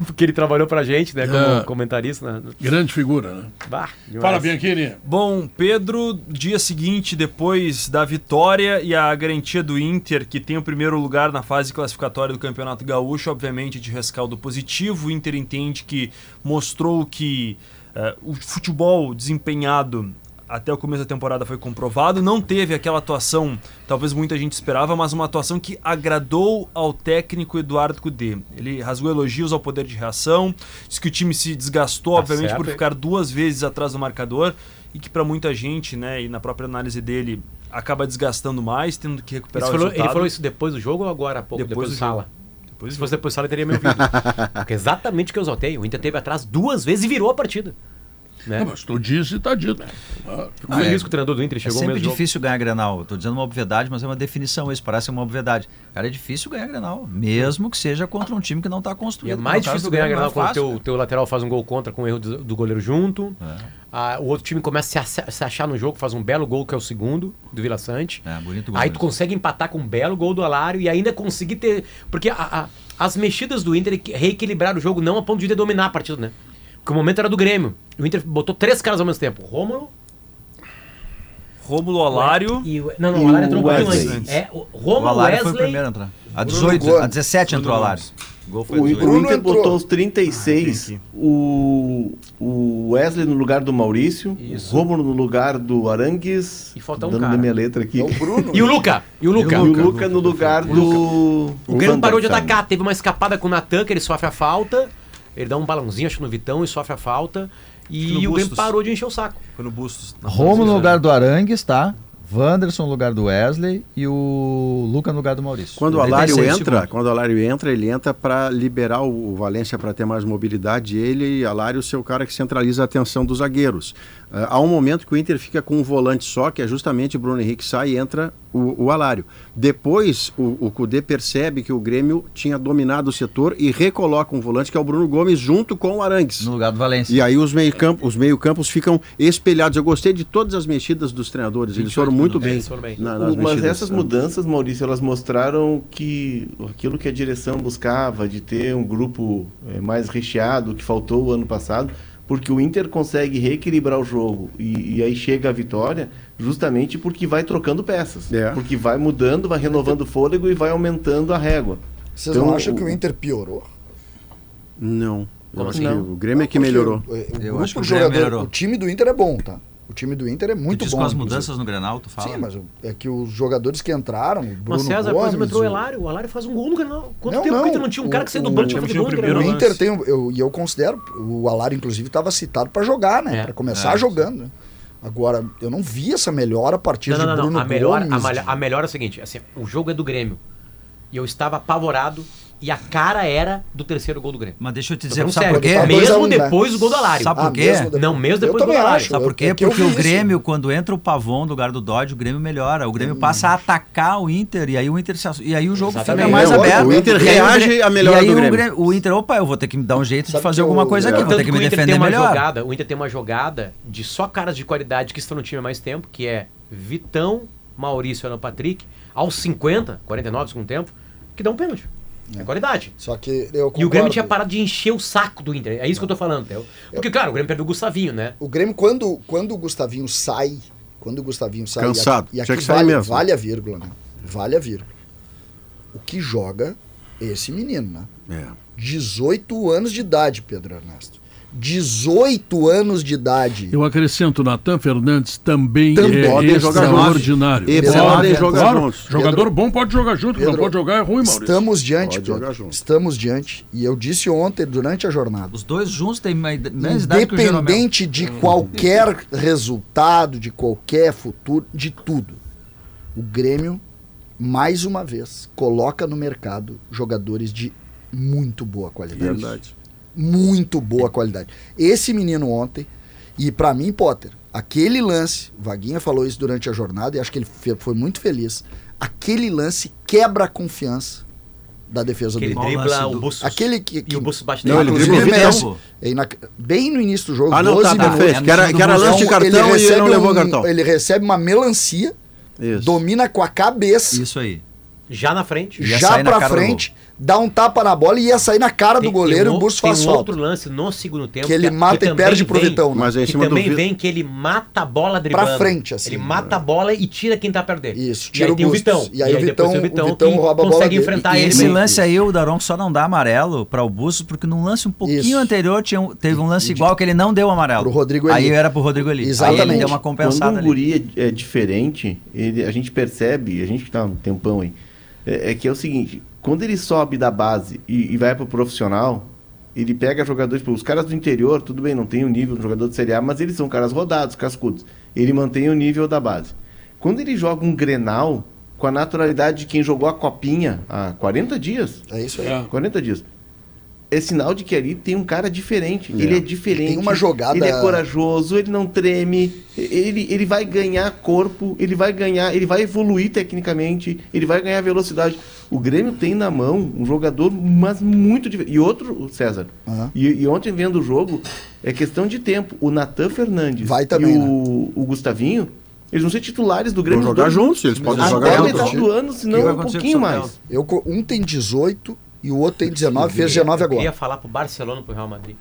Porque ele trabalhou pra gente, né? Como É. comentarista. Né? Grande figura, né? Bah. Fala, Bianchini. Bom, Pedro, dia seguinte, depois da vitória e a garantia do Inter, que tem o primeiro lugar na fase classificatória do Campeonato Gaúcho, obviamente de rescaldo positivo. O Inter entende que mostrou que eh, o futebol desempenhado até o começo da temporada foi comprovado. Não teve aquela atuação, talvez muita gente esperava, mas uma atuação que agradou ao técnico Eduardo Cudê. Ele rasgou elogios ao poder de reação, disse que o time se desgastou, Tá obviamente, certo, por ficar duas vezes atrás do marcador e que para muita gente, né, e na própria análise dele, acaba desgastando mais, tendo que recuperar Ele o falou, resultado. ele falou isso depois do jogo ou agora há pouco? Depois, Depois do do sala? Depois Se fosse depois do sala, ele teria me ouvido. Porque é exatamente o que eu exaltei. O Inter teve atrás duas vezes e virou a partida. Né? Não, mas tu disse e tá dito. Ah, Fico feliz que o treinador do Inter É chegou sempre mesmo. difícil ganhar Grenal. Estou dizendo uma obviedade, mas é uma definição isso. Parece uma obviedade. Cara, é difícil ganhar Grenal. Mesmo que seja contra um time que não está E construído. é No mais difícil ganhar Grenal quando é o teu, teu lateral faz um gol contra com o erro do, do goleiro junto. É. Ah, o outro time começa a se, se achar no jogo, faz um belo gol, que é o segundo, do Vila Sante. É, bonito gol Aí tu consegue empatar com um belo gol do Alário e ainda conseguir ter. Porque a- a- as mexidas do Inter reequilibraram o jogo, não a ponto de Inter dominar a partida, né? Porque o momento era do Grêmio. O Inter botou três caras ao mesmo tempo. Rômulo. Rômulo Alário. E o, não, não, o Alário o entrou um pouquinho Wesley. antes. É, o O Rômulo, Alário foi o Wesley. primeiro a entrar. A Bruno 18, Gomes. a 17 entrou o Alário. O gol foi O, a o 18. Bruno Inter entrou. botou os 36, Ah, o, o Wesley no lugar do Maurício, Isso. o Rômulo no lugar do Arangues, E falta um dando cara. minha letra aqui, É o Bruno. E o Luca. E o Luca. e o Luca no lugar do... O Grêmio parou de atacar, teve uma escapada com o Natan, que ele sofre a falta. Ele dá um balãozinho, acho que no Vitão, e sofre a falta. E o Grêmio parou de encher o saco. Foi no Bustos. Romo no lugar do Arangues, tá? Wanderson no lugar do Wesley e o Luca no lugar do Maurício. Quando o Alário 96 entra, segundos. quando o Alário entra, ele entra para liberar o o Valência para ter mais mobilidade. Ele e Alário ser o cara que centraliza a atenção dos zagueiros. Ah, há um momento que o Inter fica com um volante só, que é justamente o Bruno Henrique sai e entra o, o Alário. Depois o, o Cudê percebe que o Grêmio tinha dominado o setor e recoloca um volante que é o Bruno Gomes junto com o Arangues. No lugar do Valência. E aí os meio-campos os meio campos ficam espelhados. Eu gostei de todas as mexidas dos treinadores. Eles 28 foram muito minutos. bem. Eles foram bem. na- nas O- Mas mexidas. essas mudanças, Maurício, elas mostraram que aquilo que a direção buscava de ter um grupo eh, mais recheado, que faltou o ano passado, porque o Inter consegue reequilibrar o jogo e, e aí chega a vitória justamente porque vai trocando peças. É. Porque vai mudando, vai renovando o fôlego e vai aumentando a régua. Vocês Então, não acham o- que o Inter piorou? Não. Como Eu acho assim? que O Grêmio é que melhorou. O, o Eu acho que o jogador, melhorou. o time do Inter é bom, tá? O time do Inter é muito tu diz bom. com as inclusive. mudanças no Grenal, tu fala? Sim, mas é que os jogadores que entraram, o Bruno Mas César, Gomes, entrou o Elário. O Alário faz um gol no canal. Quanto Não, tempo não, que o Inter não tinha um cara o- que saiu do banco e o gol no primeiro Grenal? O. Inter tem, eu, e eu considero, o Alário inclusive estava citado para jogar, né? É. Para começar É. jogando. né? Agora, eu não vi essa melhor a partir Não, de não, Bruno não. A melhor, a, malha- a melhor é o seguinte, assim, o jogo é do Grêmio. E eu estava apavorado e a cara era do terceiro gol do Grêmio. Mas deixa eu te dizer, sabe sério, por quê? A Mesmo depois do gol do Alário. Sabe Ah, por quê? mesmo Não, mesmo depois do também Alário. acho. Sabe por quê? é Porque o isso. Grêmio, quando entra o Pavon no lugar do Dodge, o Grêmio melhora. O Grêmio passa a atacar o Inter e aí o Inter se ass- e aí o jogo Exatamente. fica mais É, o- aberto. o Inter E aí reage Grêmio- e aí do o Grêmio. O Inter, opa, eu vou ter que me dar um jeito Sabe de fazer eu- alguma coisa aqui, vou ter que me o Inter defender tem uma melhor. jogada, o Inter tem uma jogada de só caras de qualidade que estão no time há mais tempo, que é Vitão, Maurício e Alan Patrick, aos 50, 49 segundo tempo, que dá um pênalti. É, qualidade. Só que eu E o Grêmio concordo. tinha parado de encher o saco do Inter. É isso que eu tô falando, entendeu? Porque, claro, o Grêmio perdeu o Gustavinho, né? O Grêmio, quando, quando o Gustavinho sai, quando o Gustavinho sai. Cansado. E aqui, e aqui vale, mesmo. vale a vírgula, né? Vale a vírgula. O que joga é esse menino, né? É. 18 anos de idade, Pedro Ernesto. 18 anos de idade. Eu acrescento, Natan Fernandes também, Também. é extraordinário. juntos. E Pedro, podem Pedro, jogar Claro, juntos. jogador bom pode jogar junto, que não Pedro, pode jogar é ruim, Maurício. Estamos diante, Pode Pedro. jogar junto. Estamos diante. E eu disse ontem, durante a jornada. Os dois juntos têm mesma idade que o Jeromel. Independente de qualquer resultado, de qualquer futuro, de tudo. O Grêmio, mais uma vez, coloca no mercado jogadores de muito boa qualidade. Verdade. Muito boa qualidade. Esse menino ontem, e pra mim, Potter, aquele lance, o Vaguinha falou isso durante a jornada e acho que ele foi muito feliz. Aquele lance quebra a confiança da defesa Que ele do dribla lance o do- Bustos. Aquele que, que E o Bustos bate Não, ele dribla o Vitão. é inac- bem no início do jogo, Ah, não, 12 tá, minutos. perfeito. Que era, que era lance de cartão e ele recebe não levou um- cartão. Ele recebe uma melancia, Isso. domina com a cabeça, Isso aí. Já na frente. Ia já sair na pra do frente, dá um tapa na bola e ia sair na cara do Tem- goleiro tem e o tem faz um falta. outro lance no segundo tempo. Que ele mata e também perde pro vem- Vitão, né? Mas é em que cima do também Vi- vem que ele mata a bola driblando. frente, assim. Ele mata a bola e tira quem tá perdendo. Isso, e tira aí o tem o. Vitão. E aí o depois Vitão- tem o Vitão que rouba a bola consegue dele. enfrentar E ele esse bem. lance aí, o Daron só não dá amarelo para o Bustos, porque num lance um pouquinho Isso. anterior tinha teve um lance E igual que ele não deu amarelo. Pro Rodrigo Aí era pro Rodrigo Eli. Aí Exatamente. ele deu uma compensada Quando um ali. guri é, é diferente, a gente percebe, a gente que tá um tempão aí, é, é que é o seguinte, quando ele sobe da base e, e vai pro profissional, ele pega jogadores, os caras do interior, tudo bem, não tem o nível do jogador de Série A, mas eles são caras rodados, cascudos. Ele mantém o nível da base. Quando ele joga um Grenal, com a naturalidade de quem jogou a copinha há 40 dias, É isso aí. É. 40 dias. É sinal de que ali tem um cara diferente. Ele é diferente. Tem uma jogada- Ele é corajoso, ele não treme, ele, ele vai ganhar corpo, ele vai ganhar, ele vai evoluir tecnicamente, ele vai ganhar velocidade. O Grêmio tem na mão um jogador, mas muito diferente. E outro, César, Aham. e, e ontem vendo o jogo, é questão de tempo. O Natan Fernandes Vai também, né? e o, o Gustavinho, eles vão ser titulares do Grêmio. Vão jogar dois juntos, eles podem Até jogar a juntos. metade do ano, se O que vai não um pouquinho mais. Eu, um tem 18 e o outro tem 19, fez 19 Eu queria agora. falar pro Barcelona e pro Real Madrid.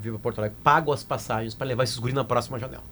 Viva Porto Alegre. Pago as passagens pra levar esses guris na próxima janela.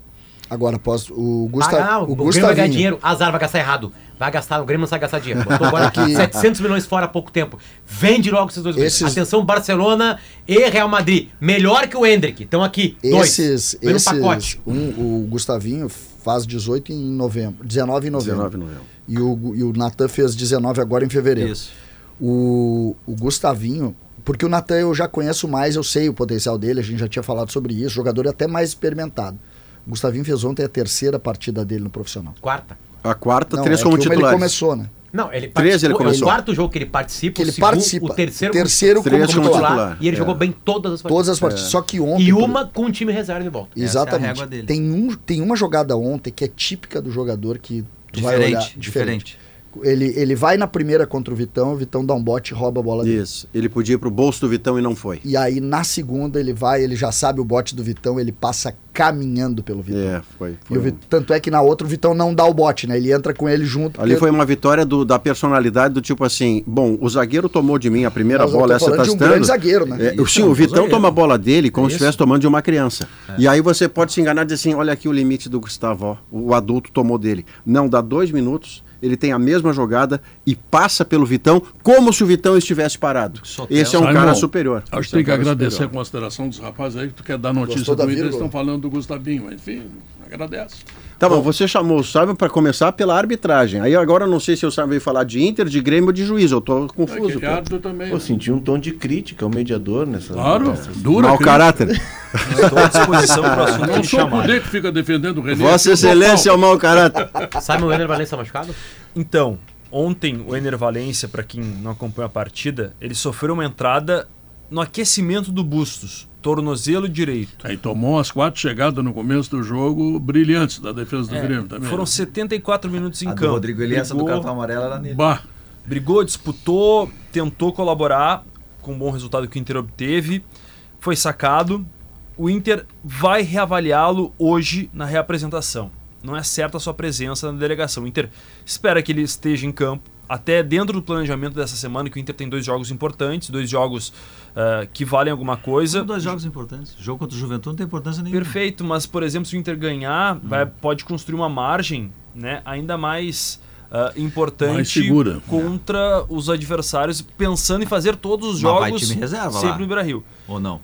Agora, após o, Gusta, Paga, ah, o o, Grêmio vai ganhar dinheiro. Azar, vai gastar errado. Vai gastar, o Grêmio não sabe gastar dinheiro. Botou agora que- 700 milhões fora há pouco tempo. Vende logo esses dois. Esses- Atenção, Barcelona e Real Madrid. Melhor que o Hendrick. Estão aqui. Dois. Esses, Vem esses pacote. um, o Gustavinho faz 18 em novembro, 19 em novembro. 19 de novembro. E o, e o Natan fez 19 agora em fevereiro. Isso. O, o Gustavinho, porque o Natan eu já conheço mais, eu sei o potencial dele, a gente já tinha falado sobre isso, jogador até mais experimentado. O Gustavinho fez ontem a terceira partida dele no profissional. Quarta. A quarta, Não, três é como titulares. ele começou, né? Não, ele Três ele participou- começou. O quarto jogo que ele participa, Que ele o segundo, participa. o terceiro, Terceiro como Três como titular. titular. E ele É. jogou bem todas as partidas. Todas as partidas. Só que ontem. E por- uma com o time reserva de volta. Essa é a Exatamente. régua dele. tem, um, tem uma jogada ontem que é típica do jogador que tu vai olhar. Diferente, diferente. Ele, ele vai na primeira contra o Vitão, o Vitão dá um bote e rouba a bola dele. Isso. Ele podia ir pro bolso do Vitão e não foi. E aí na segunda ele vai, ele já sabe o bote do Vitão, ele passa caminhando pelo Vitão. É, foi. E foi um- tanto é que na outra o Vitão não dá o bote, né? Ele entra com ele junto. Ali porque- foi uma vitória do- da personalidade do tipo assim, bom, o zagueiro tomou de mim a primeira tô bola, essa tá de um estando. grande zagueiro, né? É, Isso, sim, é o Vitão zagueiro. toma a bola dele como se Isso. estivesse tomando de uma criança. E aí você pode se enganar e dizer assim, olha aqui o limite do Gustavo, ó, o adulto tomou dele. Não, dá dois minutos, ele tem a mesma jogada e passa pelo Vitão como se o Vitão estivesse parado. Esse é um cara superior. Acho que é tem que agradecer superior. a consideração dos rapazes aí, que tu quer dar notícia Gostou do Inter, eles estão falando do Gustavinho, mas, enfim, agradece. Tá bom, você chamou o Sábio para começar pela arbitragem. Aí agora eu não sei se o Sábio veio falar de Inter, de Grêmio ou de juiz. Eu tô É, confuso. que pô. árbitro também. Pô, senti um tom de crítica ao mediador nessa. Claro, nessa- dura. Mau caráter. Estou à disposição para o assunto Não sou o chamar. poder que fica defendendo o René. Vossa eu Excelência é o mau caráter. Sabe o Ener machucado? Então, ontem o Ener Valência, para quem não acompanha a partida, ele sofreu uma entrada no aquecimento do Bustos, tornozelo direito. Aí tomou as quatro chegadas no começo do jogo brilhantes da defesa do É, Grêmio também. foram né? 74 minutos em A do campo. Rodrigo Elias do cartão amarelo era nele. Bah, brigou, disputou, tentou colaborar com o bom resultado que o Inter obteve, foi sacado. O Inter vai reavaliá-lo hoje na reapresentação. Não é certa a sua presença na delegação. O Inter espera que ele esteja em campo, até dentro do planejamento dessa semana, que o Inter tem dois jogos importantes, dois jogos ah, que valem alguma coisa. São dois jogos importantes. O jogo contra o Juventude não tem importância nenhuma. Perfeito, mas por exemplo, se o Inter ganhar, vai, pode construir uma margem né, ainda mais ah, importante contra os adversários, pensando em fazer todos os jogos time reserva sempre lá. no Beira-Rio. Ou não?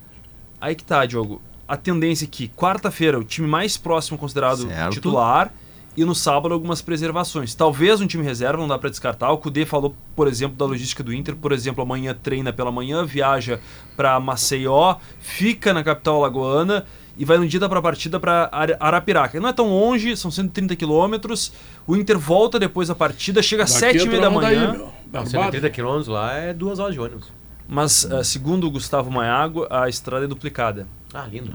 Aí que tá, Diogo. A tendência é que quarta-feira o time mais próximo considerado Certo. titular e no sábado algumas preservações. Talvez um time reserva, não dá pra descartar. O Cudê falou, por exemplo, da logística do Inter. Por exemplo, amanhã treina pela manhã, viaja pra Maceió, fica na capital alagoana e vai no dia da pra partida pra Ara- Arapiraca. Não é tão longe, são 130 quilômetros. O Inter volta depois da partida, chega às daqui 7 e é meia da pra manhã. Daí, meu. Barbado. 130 quilômetros lá é duas horas de ônibus. Mas, ah, segundo o Gustavo Maiago, a estrada é duplicada. Ah, lindo.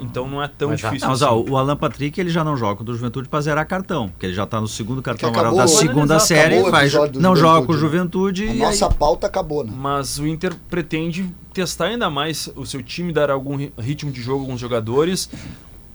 Então não é tão Mas, ah, difícil Não, mas assim. ó, o Alan Patrick ele já não joga contra o Juventude pra zerar cartão, porque ele já tá no segundo cartão acabou, amarelo da né? segunda série, vai, não joga com o Juventude. A e nossa aí, pauta acabou, né? Mas o Inter pretende testar ainda mais o seu time, dar algum ri- ritmo de jogo a alguns jogadores.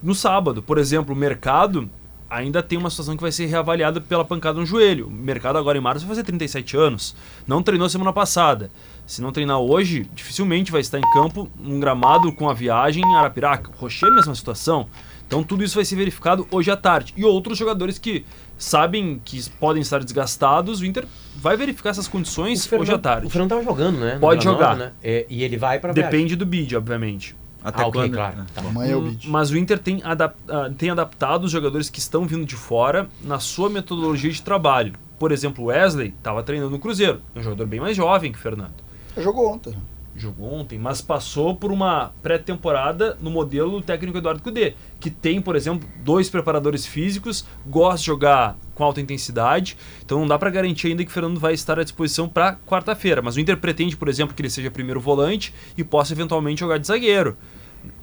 No sábado, por exemplo, o mercado ainda tem uma situação que vai ser reavaliada pela pancada no joelho. O mercado agora em março vai fazer 37 anos. Não treinou semana passada. Se não treinar hoje, dificilmente vai estar em campo, um gramado com a viagem em Arapiraca. O Rocher, mesma situação. Então tudo isso vai ser verificado hoje à tarde. E outros jogadores que sabem que podem estar desgastados, o Inter vai verificar essas condições hoje à tarde. O Fernando tava jogando, né? no Pode jogar. né? É, e ele vai pra Depende do bid, obviamente. até Ah, ok, quando? claro. Tá. Amanhã é o bid. Mas o Inter tem, adap- ah, tem adaptado os jogadores que estão vindo de fora na sua metodologia de trabalho. Por exemplo, o Wesley estava treinando no Cruzeiro. É um jogador bem mais jovem que o Fernando. Jogou ontem. jogou ontem, mas passou por uma pré-temporada no modelo do técnico Eduardo Cudê, que tem, por exemplo, dois preparadores físicos, gosta de jogar com alta intensidade, então não dá para garantir ainda que o Fernando vai estar à disposição para quarta-feira, mas o Inter pretende, por exemplo, que ele seja primeiro volante e possa eventualmente jogar de zagueiro.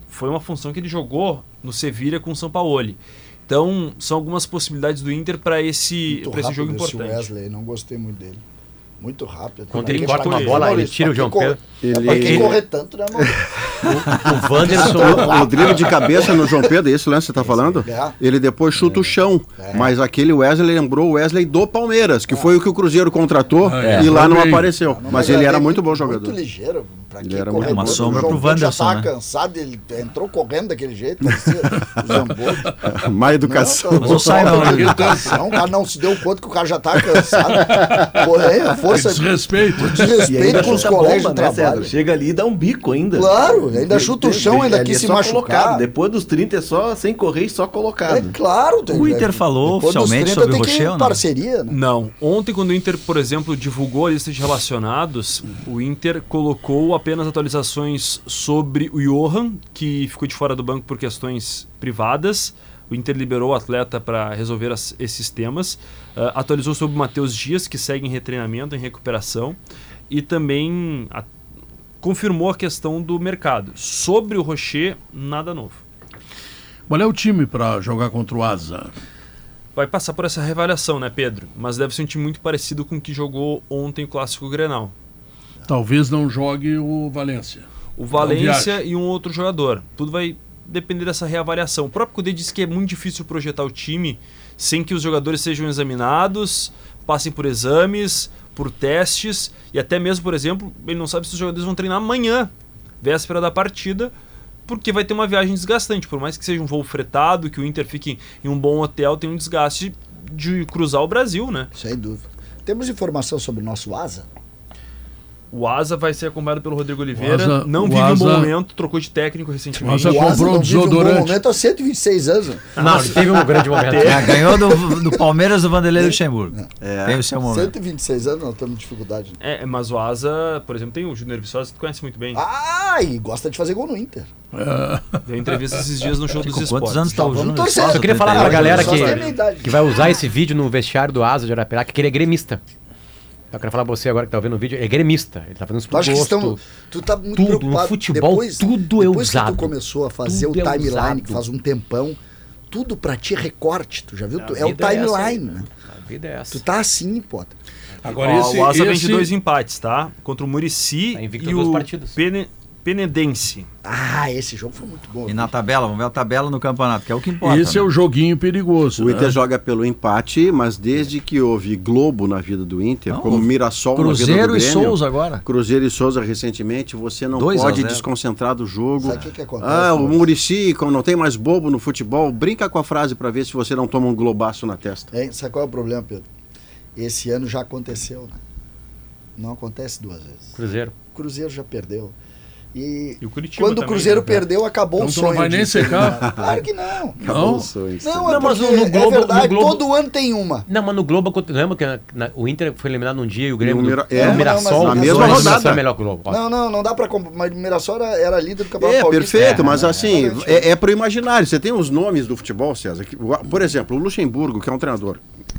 Foi uma função que ele jogou no Sevilha com o Sampaoli. Então, são algumas possibilidades do Inter para esse, pra esse jogo importante. Wesley, não gostei muito dele. Muito rápido. Quando ele corta uma bola, ele tira o João Pedro. corre- É pra quem Ele- correr tanto, né, Maurício? O Wanderson. O, o drible de cabeça no João Pedro, é isso, né? Você tá falando? É. Ele depois chuta o chão. Mas aquele Wesley lembrou o Wesley do Palmeiras, que foi o que o Cruzeiro contratou É. e lá não apareceu. Não, mas ele era é muito bom Muito jogador. ligeiro. Pra Ele quem era corredor, uma o sombra pro Wanderson, Já tava né? cansado, ele entrou correndo daquele jeito, parecia o. Má educação. Não, Mas o Simon- Não, o cara não se deu conta que o cara já tá cansado. É, a força de Desrespeito. E ainda desrespeito com os colegas bomba, de né, trabalho. César? Chega ali e dá um bico ainda. Claro, ainda chuta o chão, ainda Ali quis é se machucar. colocado. Depois dos 30 é só sem correr e só É colocado. claro. tem- O Inter falou depois oficialmente 30 sobre o não? parceria, né? Não. Ontem, quando o Inter, por exemplo, divulgou a lista de relacionados, o Inter colocou apenas atualizações sobre o Johan, que ficou de fora do banco por questões privadas. O Inter liberou o atleta para resolver as- esses temas. Ah, atualizou sobre o Matheus Dias, que segue em retreinamento, em recuperação. E também a- confirmou a questão do mercado. Sobre o Rocher, nada novo. Qual é o time para jogar contra o Asa? Vai passar por essa reavaliação, né, Pedro? Mas deve ser um time muito parecido com o que jogou ontem o Clássico Grenal. Talvez não jogue o Valência. o Valência e um outro jogador. Tudo vai depender dessa reavaliação. O próprio Cudê disse que é muito difícil projetar o time sem que os jogadores sejam examinados, passem por exames, por testes e até mesmo, por exemplo, ele não sabe se os jogadores vão treinar amanhã, véspera da partida, porque vai ter uma viagem desgastante. Por mais que seja um voo fretado, que o Inter fique em um bom hotel, tem um desgaste de cruzar o Brasil, né? Sem dúvida. Temos informação sobre o nosso asa? O Asa vai ser acompanhado pelo Rodrigo Oliveira. Asa- não vive um bom Asa- momento, trocou de técnico recentemente. Asa- o asa comprou não um vive um bom momento há 126 anos. Não, ele teve um grande momento. É, ganhou do, do Palmeiras do Vanderlei Luxemburgo. Tem o seu momento. 126 anos, nós temos dificuldade. É, mas o Asa, por exemplo, tem o Júnior Viçosa que tu conhece muito bem. Ah, e gosta de fazer gol no Inter. Deu entrevista esses dias no show dos esportes. quantos anos tá o Júnior? Viçosa? Eu queria falar pra 38 galera anos. Só tem a minha que, que vai usar esse vídeo no vestiário do Asa de Arapiraca, que ele é gremista. Eu quero falar pra você agora que tá vendo o vídeo, é gremista. Ele tá fazendo isso por acha que gosto. estão. Tu tá muito Tudo, no preocupado. futebol, depois, tudo é depois usado. que tu começou a fazer Tudo o é timeline, usado. que faz um tempão, tudo pra ti é recorte, tu já viu? Tu- é o é timeline, né? A vida é essa. Tu tá assim, Potter. Agora Ó, esse, o Asa vem esse- de dois empates, tá? Contra o Murici Tá e o partidas. Pene- Penedense. Ah, esse jogo foi muito bom. E na tabela, vamos ver a tabela no campeonato, que é o que importa. esse é né? o joguinho perigoso. O Inter né? joga pelo empate, mas desde que houve Globo na vida do Inter, Não, como Mirassol na vida Cruzeiro do e Grêmio, Souza agora. Cruzeiro e Souza recentemente, você não Dois pode desconcentrar do jogo. Sabe o que que acontece, ah, o? Murici, como não tem mais bobo no futebol, brinca com a frase pra ver se você não toma um globaço na testa. Hein? Sabe qual é o problema, Pedro? Esse ano já aconteceu, né? Não acontece duas vezes. Cruzeiro. O Cruzeiro já perdeu. E, E o Curitiba quando o Cruzeiro né? perdeu, acabou Então o tu não sonho. vai nem secar? Claro que não. Não? Não, é Não, mas no Globo- é verdade, no Globo- todo ano tem uma. Não, mas no Globo, lembra que na- na- o Inter foi eliminado num dia e o Grêmio é, Mirassol. mas na mesma rodada. Mirassol é melhor que o Globo. ó. Não, não, não dá pra. Mas o Mirassol era, era líder do Campeonato É, Paulista. perfeito, É, mas assim, é, é pro imaginário. Você tem os nomes do futebol, César. que- por exemplo, o Luxemburgo, que é um treinador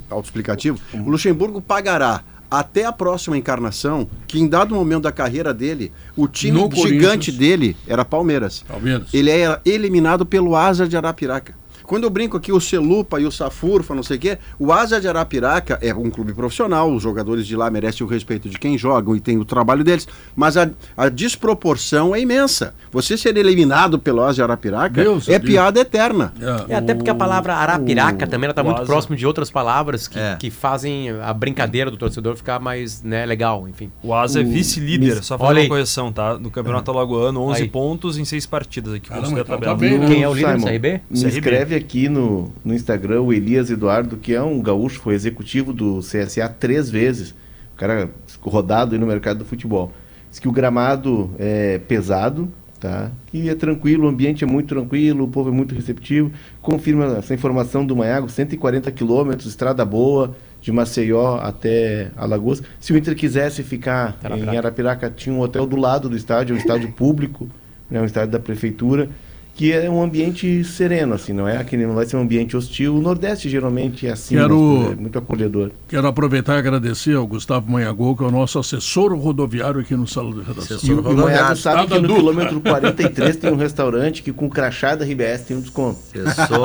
autoexplicativo, o Luxemburgo pagará até a próxima encarnação que em dado momento da carreira dele, o time No gigante dele era Palmeiras. Palmeiras. Ele é eliminado pelo Asa de Arapiraca. Quando eu brinco aqui o Celupa e o Safurfa, não sei o quê, o Asa de Arapiraca é um clube profissional, os jogadores de lá merecem o respeito de quem jogam e tem o trabalho deles, mas a, a desproporção é imensa. Você ser eliminado pelo Asa de Arapiraca Deus, é Deus. piada eterna. É, até porque a palavra Arapiraca também ela tá o muito Asa. próximo de outras palavras que, É. que fazem a brincadeira do torcedor ficar mais né, legal, enfim. O Asa é vice-líder, só Olha fazer aí. uma correção, tá? No Campeonato Alagoano, 11 Aí. pontos em 6 partidas aqui. Caramba, a então tá bem, né? Quem é o líder do Simon, CRB? Me CRB. escreve aqui no, no Instagram o Elias Eduardo, que é um gaúcho, foi executivo do CSA três vezes. O cara rodado no mercado do futebol. Diz que o gramado é pesado, tá? Que é tranquilo, o ambiente é muito tranquilo, o povo é muito receptivo. Confirma essa informação do Maiago, 140 quilômetros, estrada boa, de Maceió até Alagoas. Se o Inter quisesse ficar em Arapiraca, tinha um hotel do lado do estádio, um estádio público, né, um estádio da prefeitura, que é um ambiente sereno, assim, não é aquele, não vai ser um ambiente hostil. O Nordeste geralmente é assim, Quero- é muito acolhedor. Quero aproveitar e agradecer ao Gustavo Manhagol, que é o nosso assessor rodoviário aqui no Sala de Redação. Assessor E o Maiago rodoviário. sabe que no quilômetro 43 tem um restaurante que com crachá da RBS tem um desconto.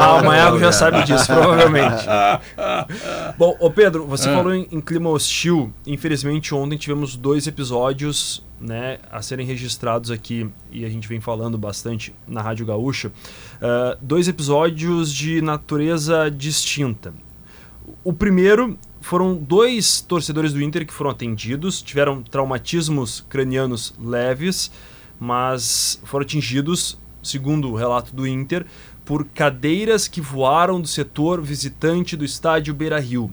Ah, o Maiago já sabe disso, provavelmente. Bom, ô Pedro, você Ah. falou em, em clima hostil. Infelizmente, ontem tivemos dois episódios né, a serem registrados aqui, e a gente vem falando bastante na Rádio Gaúcha. ah, dois episódios de natureza distinta. O primeiro foram dois torcedores do Inter que foram atendidos, tiveram traumatismos cranianos leves, mas foram atingidos, segundo o relato do Inter, por cadeiras que voaram do setor visitante do estádio Beira Rio.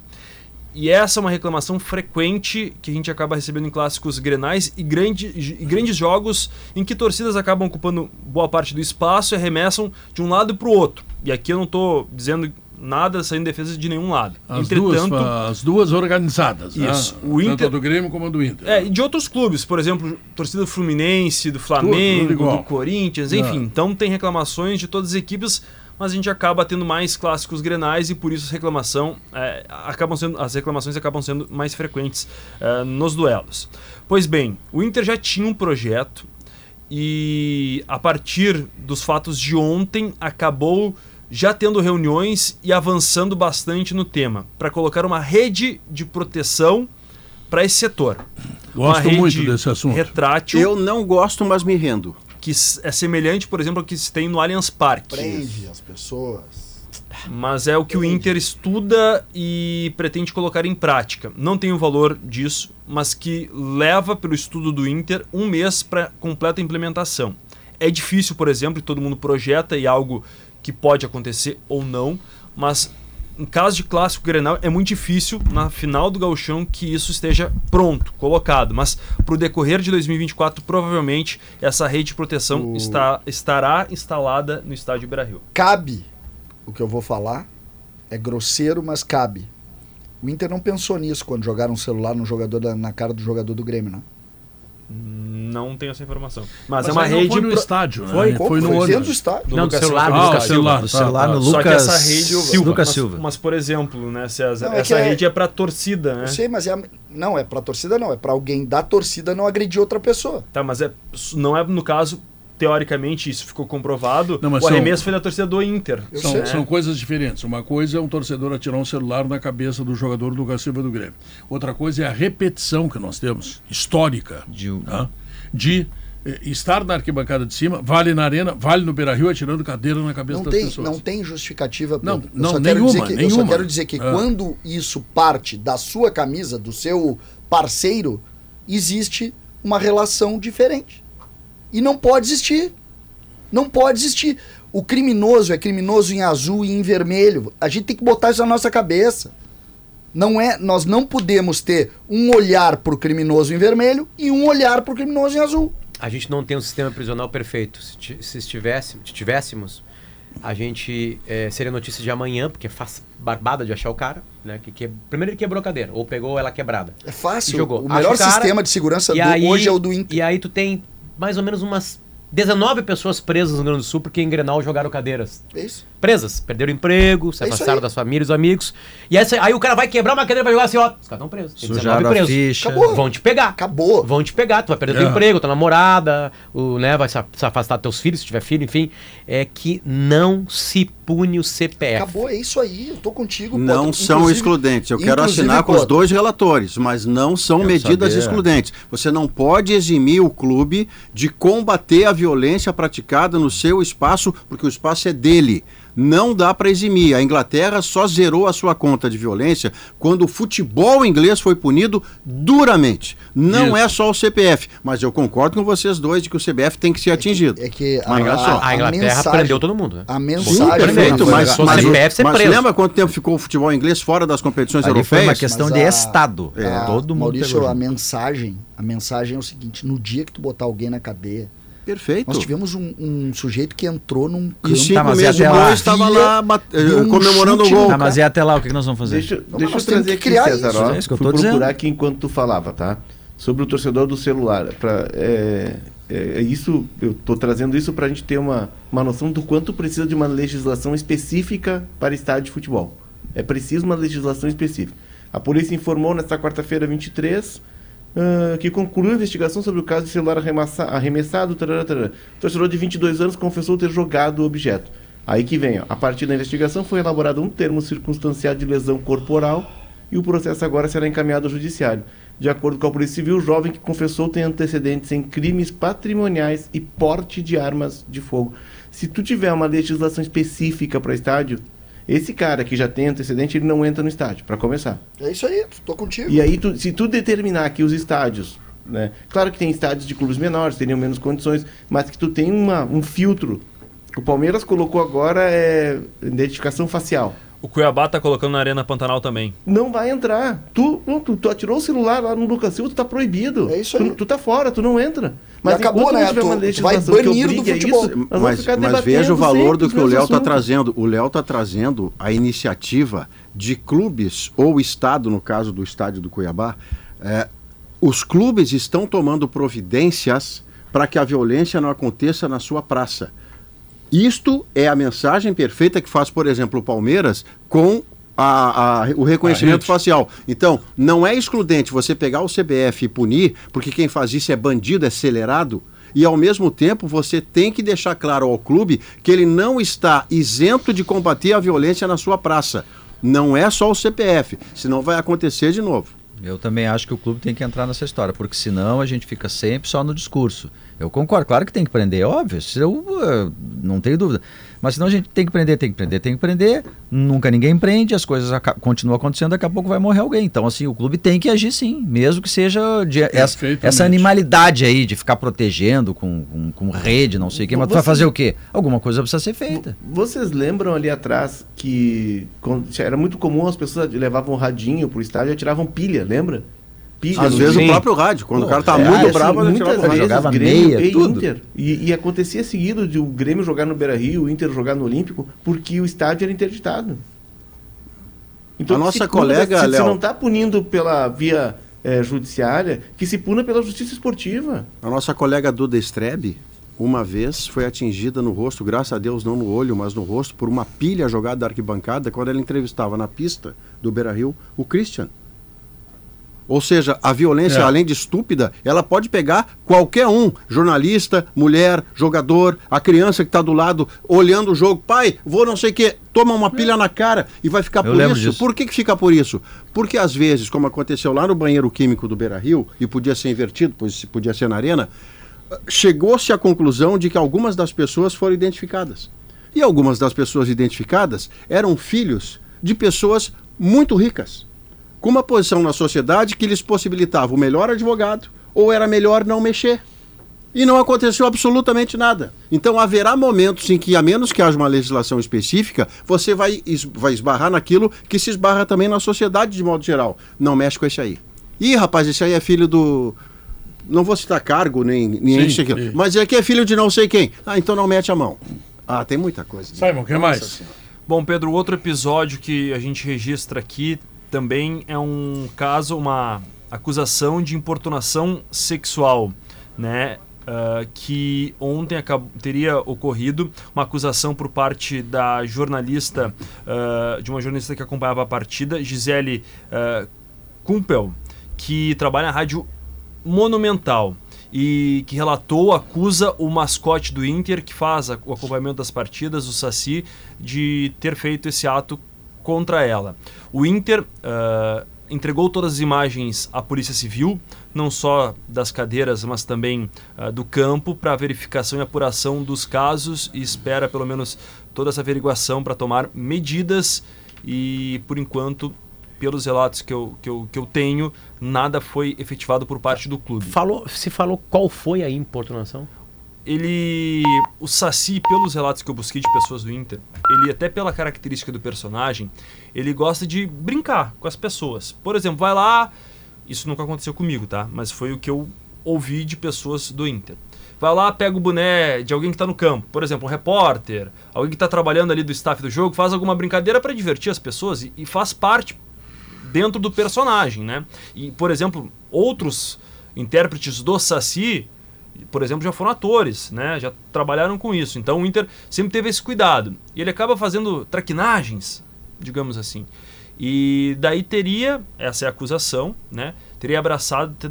E essa é uma reclamação frequente que a gente acaba recebendo em clássicos grenais e, grande, e grandes jogos em que torcidas acabam ocupando boa parte do espaço e arremessam de um lado para o outro. E aqui eu não estou dizendo nada saindo defesa de nenhum lado. As, duas, as duas organizadas. Isso. Né? O Tanto Inter- a do Grêmio como a do Inter. É, e de outros clubes, por exemplo, torcida do Fluminense, do Flamengo, tudo igual. do Corinthians, enfim. É. Então tem reclamações de todas as equipes, mas a gente acaba tendo mais clássicos grenais e por isso as, reclamação, é, acabam sendo, as reclamações acabam sendo mais frequentes é, nos duelos. Pois bem, o Inter já tinha um projeto e a partir dos fatos de ontem acabou já tendo reuniões e avançando bastante no tema para colocar uma rede de proteção para esse setor. Gosto Uma muito rede desse assunto. Retrátil Eu não gosto, mas me rendo. Que é semelhante, por exemplo, ao que se tem no Allianz Parque. Prende as pessoas. Mas é o que o Inter estuda e pretende colocar em prática. Não tem o valor disso, mas que leva pelo estudo do Inter um mês para completa implementação. É difícil, por exemplo, e todo mundo projeta e é algo que pode acontecer ou não, mas em caso de clássico Grenal é muito difícil na final do Gauchão que isso esteja pronto, colocado, mas para o decorrer de 2024 provavelmente essa rede de proteção O- está, estará instalada no estádio Beira-Rio. Cabe o que eu vou falar. É grosseiro, mas cabe. O Inter não pensou nisso quando jogaram um celular no jogador da- na cara do jogador do Grêmio, né? Não tenho essa informação. Mas, Mas é uma rede. foi no pro- estádio, né? Foi? Foi, no Foi ônibus. dentro do estádio. Não, do Lucas celular, Silva. Ah, Lucas Silva. celular. Do tá, celular tá. no Só que Lucas essa rede. Silva. Lucas mas, Silva. mas, por exemplo, né, César? Não, é essa é- rede é pra torcida, né? Eu sei, mas é a- não é pra torcida, não. É pra alguém da torcida não agredir outra pessoa. Tá, mas é, não é no caso, teoricamente, isso ficou comprovado. Não, mas o são- arremesso foi da torcida do Inter. Eu São, sei. são coisas diferentes. Uma coisa é um torcedor atirar um celular na cabeça do jogador do Silva do Grêmio. Outra coisa é a repetição que nós temos, histórica, De tá? de eh, estar na arquibancada de cima, vale na arena, vale no Beira-Rio atirando cadeira na cabeça Não das tem, pessoas. não tem justificativa. Não, Pedro. não, eu quero nenhuma, dizer que, Eu nenhuma. só quero dizer que Ah. quando isso parte da sua camisa, do seu parceiro, existe uma relação diferente. E não pode existir. Não pode existir. O criminoso é criminoso em azul e em vermelho. A gente tem que botar isso na nossa cabeça. Não é, nós não podemos ter um olhar pro criminoso em vermelho e um olhar pro criminoso em azul. A gente não tem um sistema prisional perfeito. Se, se estivesse, se tivéssemos, a gente eh, seria notícia de amanhã, porque faz barbada de achar o cara, né? Que, que, primeiro ele quebrou a cadeira, ou pegou ela quebrada. É fácil. E jogou. O melhor o cara, sistema de segurança do- aí, hoje é o do Inter. E aí tu tem mais ou menos umas 19 pessoas presas no Rio Grande do Sul porque em Grenal jogaram cadeiras. É isso. Presas, perderam emprego, se É afastaram aí. das famílias, dos amigos. E essa, aí o cara vai quebrar uma cadeira e vai jogar assim, ó, os caras estão presos. Tem 19 Sujaram a presos. ficha. Acabou. Vão te pegar. Acabou. Vão te pegar, tu vai perder É. teu emprego, tua namorada, o, né, vai se afastar dos teus filhos, se tiver filho, enfim. É que não se pune o CPF. Acabou, é isso aí. Eu tô contigo. pô, Não tô- são excludentes. Eu quero assinar com pô, os dois relatores, mas não são medidas saber. excludentes. Você não pode eximir o clube de combater a violência praticada no seu espaço, porque o espaço é dele. Não dá para eximir. A Inglaterra só zerou a sua conta de violência quando o futebol inglês foi punido duramente. Não Isso. é só o CPF, mas eu concordo com vocês dois de que o CBF tem que ser atingido. É que Mas olha só. A Inglaterra mensagem- prendeu todo mundo, né? A Sim, mensagem. perfeito, Foi- mas, foi- mas, CPF ser mas preso. lembra quanto tempo ficou o futebol inglês fora das competições Ali foi uma europeias? questão Mas de a- Estado. a- Todo mundo Maurício, a mensagem, a mensagem é o seguinte: no dia que tu botar alguém na cadeia, Perfeito. Nós tivemos um, um sujeito que entrou num campo. cinco Tá, mas meses até lá? Estava lá um comemorando o gol. Tá, mas e até lá, o que que nós vamos fazer? Deixa, Não, deixa eu trazer aqui, criar César, isso, ó. é isso que eu Fui procurar dizendo. aqui enquanto tu falava, tá? Sobre o torcedor do celular. Pra, é, é, é isso, eu tô trazendo isso pra gente ter uma, uma noção do quanto precisa de uma legislação específica para estádio de futebol. É preciso uma legislação específica. A polícia informou nesta quarta-feira 23 ah, que concluiu a investigação sobre o caso de celular arremassa- arremessado. tarará, tarará. O torcedor de 22 anos confessou ter jogado o objeto. Aí que vem, ó. a partir da investigação foi elaborado um termo circunstanciado de lesão corporal e o processo agora será encaminhado ao judiciário. De acordo com a Polícia Civil, o jovem que confessou tem antecedentes em crimes patrimoniais e porte de armas de fogo. Se tu tiver uma legislação específica para estádio, esse cara que já tem antecedente, ele não entra no estádio, para começar. É isso aí, tô contigo. E aí, tu- se tu determinar que os estádios, né? Claro que tem estádios de clubes menores, teriam menos condições, mas que tu tem uma, um filtro. O Palmeiras colocou agora é identificação facial. O Cuiabá tá colocando na Arena Pantanal também. Não vai entrar. Tu, tu, tu atirou o celular lá no Lucas Silva, tu tá proibido. É isso aí. Tu, tu tá fora, tu não entra. acabou, enquanto né? Tu- tu vai banir do a futebol. Isso, Mas, mas veja o valor do que o Léo assuntos. trazendo. O Léo está trazendo a iniciativa de clubes, ou Estado, no caso do estádio do Cuiabá. é, os clubes estão tomando providências para que a violência não aconteça na sua praça. Isto é a mensagem perfeita que faz, por exemplo, o Palmeiras com a- a- o reconhecimento facial. Então, não é excludente você pegar o CBF e punir, porque quem faz isso é bandido, é acelerado. E ao mesmo tempo você tem que deixar claro ao clube que ele não está isento de combater a violência na sua praça. Não é só o CPF, senão vai acontecer de novo. Eu também acho que o clube tem que entrar nessa história, porque senão a gente fica sempre só no discurso. Eu concordo, claro que tem que prender, é óbvio, isso eu, eh, não tenho dúvida. Mas senão a gente tem que prender, tem que prender, tem que prender, nunca ninguém prende, as coisas continuam acontecendo, daqui a pouco vai morrer alguém. Então, assim, o clube tem que agir sim, mesmo que seja de, essa, essa animalidade aí de ficar protegendo com, com, com rede, não sei o quê, mas vai fazer o quê? Alguma coisa precisa ser feita. Vocês lembram ali atrás que era muito comum as pessoas levavam um radinho pro estádio e atiravam pilha, lembra? Pilha Às vezes o próprio rádio, quando Pô, o cara tá é, muito assim, bravo, ele muitas vezes jogava Grêmio meia, e tudo. Inter. E, e acontecia seguido de o Grêmio jogar no Beira Rio, o Inter jogar no Olímpico, porque o estádio era interditado. Então, A nossa se colega, se, se Léo- não está punindo pela via eh, judiciária, que se puna pela justiça esportiva. A nossa colega Duda Strebe, uma vez, foi atingida no rosto, graças a Deus não no olho, mas no rosto, por uma pilha jogada da arquibancada quando ela entrevistava na pista do Beira Rio o Christian. Ou seja, a violência, É. além de estúpida, ela pode pegar qualquer um, jornalista, mulher, jogador, a criança que está do lado olhando o jogo, pai, vou não sei o quê, toma uma pilha na cara e vai ficar Eu por isso. disso. Por que, que fica por isso? Porque às vezes, como aconteceu lá no banheiro químico do Beira Rio, e podia ser invertido, pois podia ser na arena, chegou-se à conclusão de que algumas das pessoas foram identificadas. E algumas das pessoas identificadas eram filhos de pessoas muito ricas, com uma posição na sociedade que lhes possibilitava o melhor advogado ou era melhor não mexer. E não aconteceu absolutamente nada. Então haverá momentos em que, a menos que haja uma legislação específica, você vai, es- vai esbarrar naquilo que se esbarra também na sociedade de modo geral. Não mexe com esse aí. Ih, rapaz, esse aí é filho do. Não vou citar cargo, nem, nem Sim, isso aqui. sim. Mas aqui é filho de não sei quem. Ah, então não mete a mão. Ah, tem muita coisa. Simon, o que mais? Bom, Pedro, outro episódio que a gente registra aqui também é um caso, uma acusação de importunação sexual, né? Ah, que ontem teria ocorrido uma acusação por parte da jornalista, ah, de uma jornalista que acompanhava a partida, Gisele ah, Kumpel, que trabalha na rádio Monumental e que relatou, acusa o mascote do Inter, que faz o acompanhamento das partidas, o Saci, de ter feito esse ato contra ela. O Inter ah, entregou todas as imagens à Polícia Civil, não só das cadeiras, mas também ah, do campo, para verificação e apuração dos casos e espera pelo menos toda essa averiguação para tomar medidas e, por enquanto, pelos relatos que eu, que, eu, que eu tenho, nada foi efetivado por parte do clube. Falou, se falou qual foi a importunação? Ele. O Saci, pelos relatos que eu busquei de pessoas do Inter, ele, até pela característica do personagem, ele gosta de brincar com as pessoas. Por exemplo, vai lá. Isso nunca aconteceu comigo, tá? Mas foi o que eu ouvir de pessoas do Inter. Vai lá, pega o boné de alguém que está no campo, por exemplo, um repórter, alguém que está trabalhando ali do staff do jogo, faz alguma brincadeira para divertir as pessoas e, e faz parte dentro do personagem, né? E, por exemplo, outros intérpretes do Saci, por exemplo, já foram atores, né? Já trabalharam com isso. Então o Inter sempre teve esse cuidado. E ele acaba fazendo traquinagens, digamos assim. E daí teria, essa é a acusação, né? Teria abraçado, te-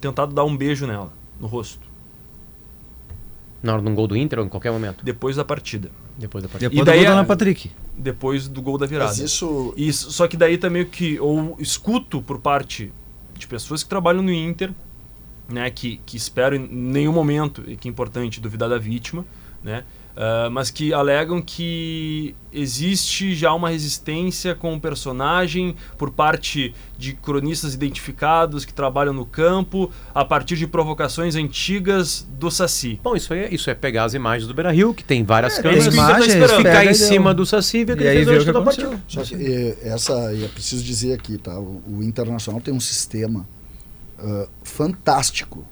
tentado dar um beijo nela, no rosto, Na hora de um gol do Inter ou em qualquer momento? depois da partida. Depois da partida. Depois E daí do gol a- da Ana Patrick. Depois do gol da virada. Mas isso. Isso, só que daí também o que eu escuto por parte de pessoas que trabalham no Inter, né, que, que esperam em nenhum momento, e que é importante, duvidar da vítima, né, ah, mas que alegam que existe já uma resistência com o personagem por parte de cronistas identificados que trabalham no campo a partir de provocações antigas do Saci. Bom, isso é, isso é pegar as imagens do Beira Rio, que tem várias É, câmeras, é você tá imagens, esperando. ficar em cima do Saci e ver o que E ele aí fez vê o que aconteceu. partida. Só que eh, essa, e é preciso dizer aqui, tá? O, o Internacional tem um sistema ah, fantástico.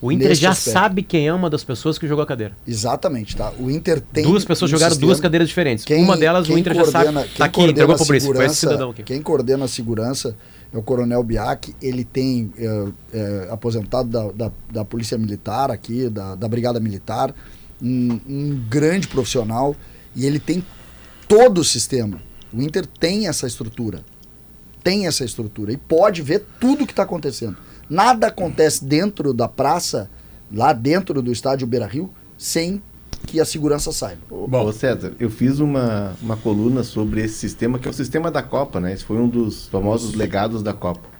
O Inter já aspecto. sabe quem é uma das pessoas que jogou a cadeira. Exatamente, tá? O Inter tem. duas pessoas jogaram sistema- duas cadeiras diferentes. Quem- uma delas o Inter já sabe. coordena- Tá quem aqui, coordena entregou a pro Brice. Foi esse segurança- cidadão aqui. Quem coordena a segurança é o Coronel Biak. Ele tem é, é, aposentado da, da, da Polícia Militar aqui, da, da Brigada Militar, um, um grande profissional e ele tem todo o sistema. O Inter tem essa estrutura. Tem essa estrutura e pode ver tudo o que está acontecendo. Nada acontece dentro da praça, lá dentro do estádio Beira Rio, sem que a segurança saiba. Bom. Ô César, eu fiz uma, uma coluna sobre esse sistema, que é o sistema da Copa, né? Esse foi um dos famosos legados da Copa.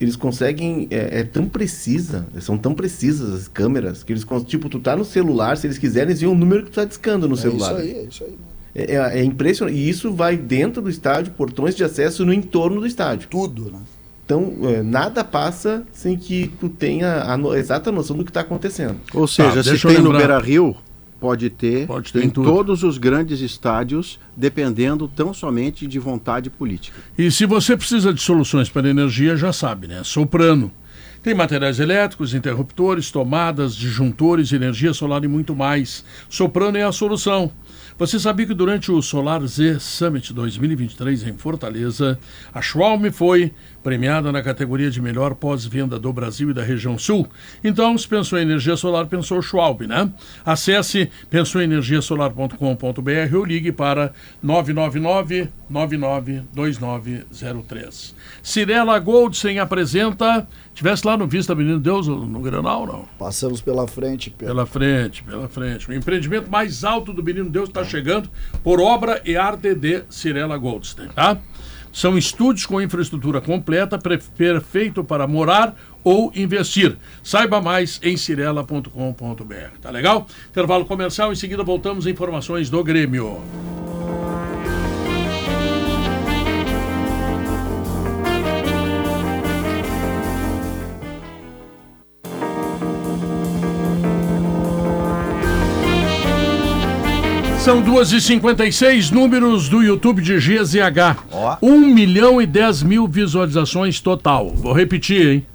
Eles conseguem, é, é tão precisa, são tão precisas as câmeras, que eles, tipo, tu tá no celular, se eles quiserem, eles veem o número que tu tá discando no É celular. isso aí, é isso aí. É, é- é impressionante. E isso vai dentro do estádio, portões de acesso no entorno do estádio. Tudo, né? Então, é, nada passa sem que tu tenha a no- exata noção do que está acontecendo. Ou seja, Tá, se tem no. Beira Rio, pode ter, Pode ter em em tudo. todos os grandes estádios, dependendo tão somente de vontade política. E se você precisa de soluções para energia, já sabe, né? Soprano. Tem materiais elétricos, interruptores, tomadas, disjuntores, energia solar e muito mais. Soprano é a solução. Você sabia que durante o Solar Z Summit 2023 em Fortaleza, a Schwalm foi premiada na categoria de melhor pós-venda do Brasil e da região sul? Então, se pensou em energia solar, pensou Schwalb, né? Acesse pensouenergiasolar.com.br ou ligue para 999 992903. Cirela Goldsen apresenta. Tivesse lá no Vista Menino Deus no Granal, não? Passamos pela frente, Pedro. Pela frente, pela frente. O empreendimento mais alto do Menino Deus está chegando por obra e arte de Cirela Goldstein, tá? São estúdios com infraestrutura completa, perfeito para morar ou investir. Saiba mais em cirela.com.br. Tá legal? Intervalo comercial, em seguida voltamos a informações do Grêmio. São 2h56, números do YouTube de GZH. Ó. 1 milhão e 10 mil visualizações total. Vou repetir, hein?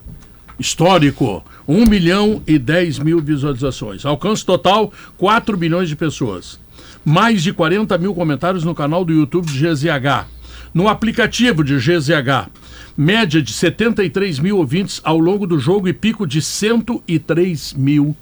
Histórico. 1 milhão e 10 mil visualizações. Alcance total, 4 milhões de pessoas. Mais de 40 mil comentários no canal do YouTube de GZH. No aplicativo de GZH. Média de 73 mil ouvintes ao longo do jogo e pico de 103 mil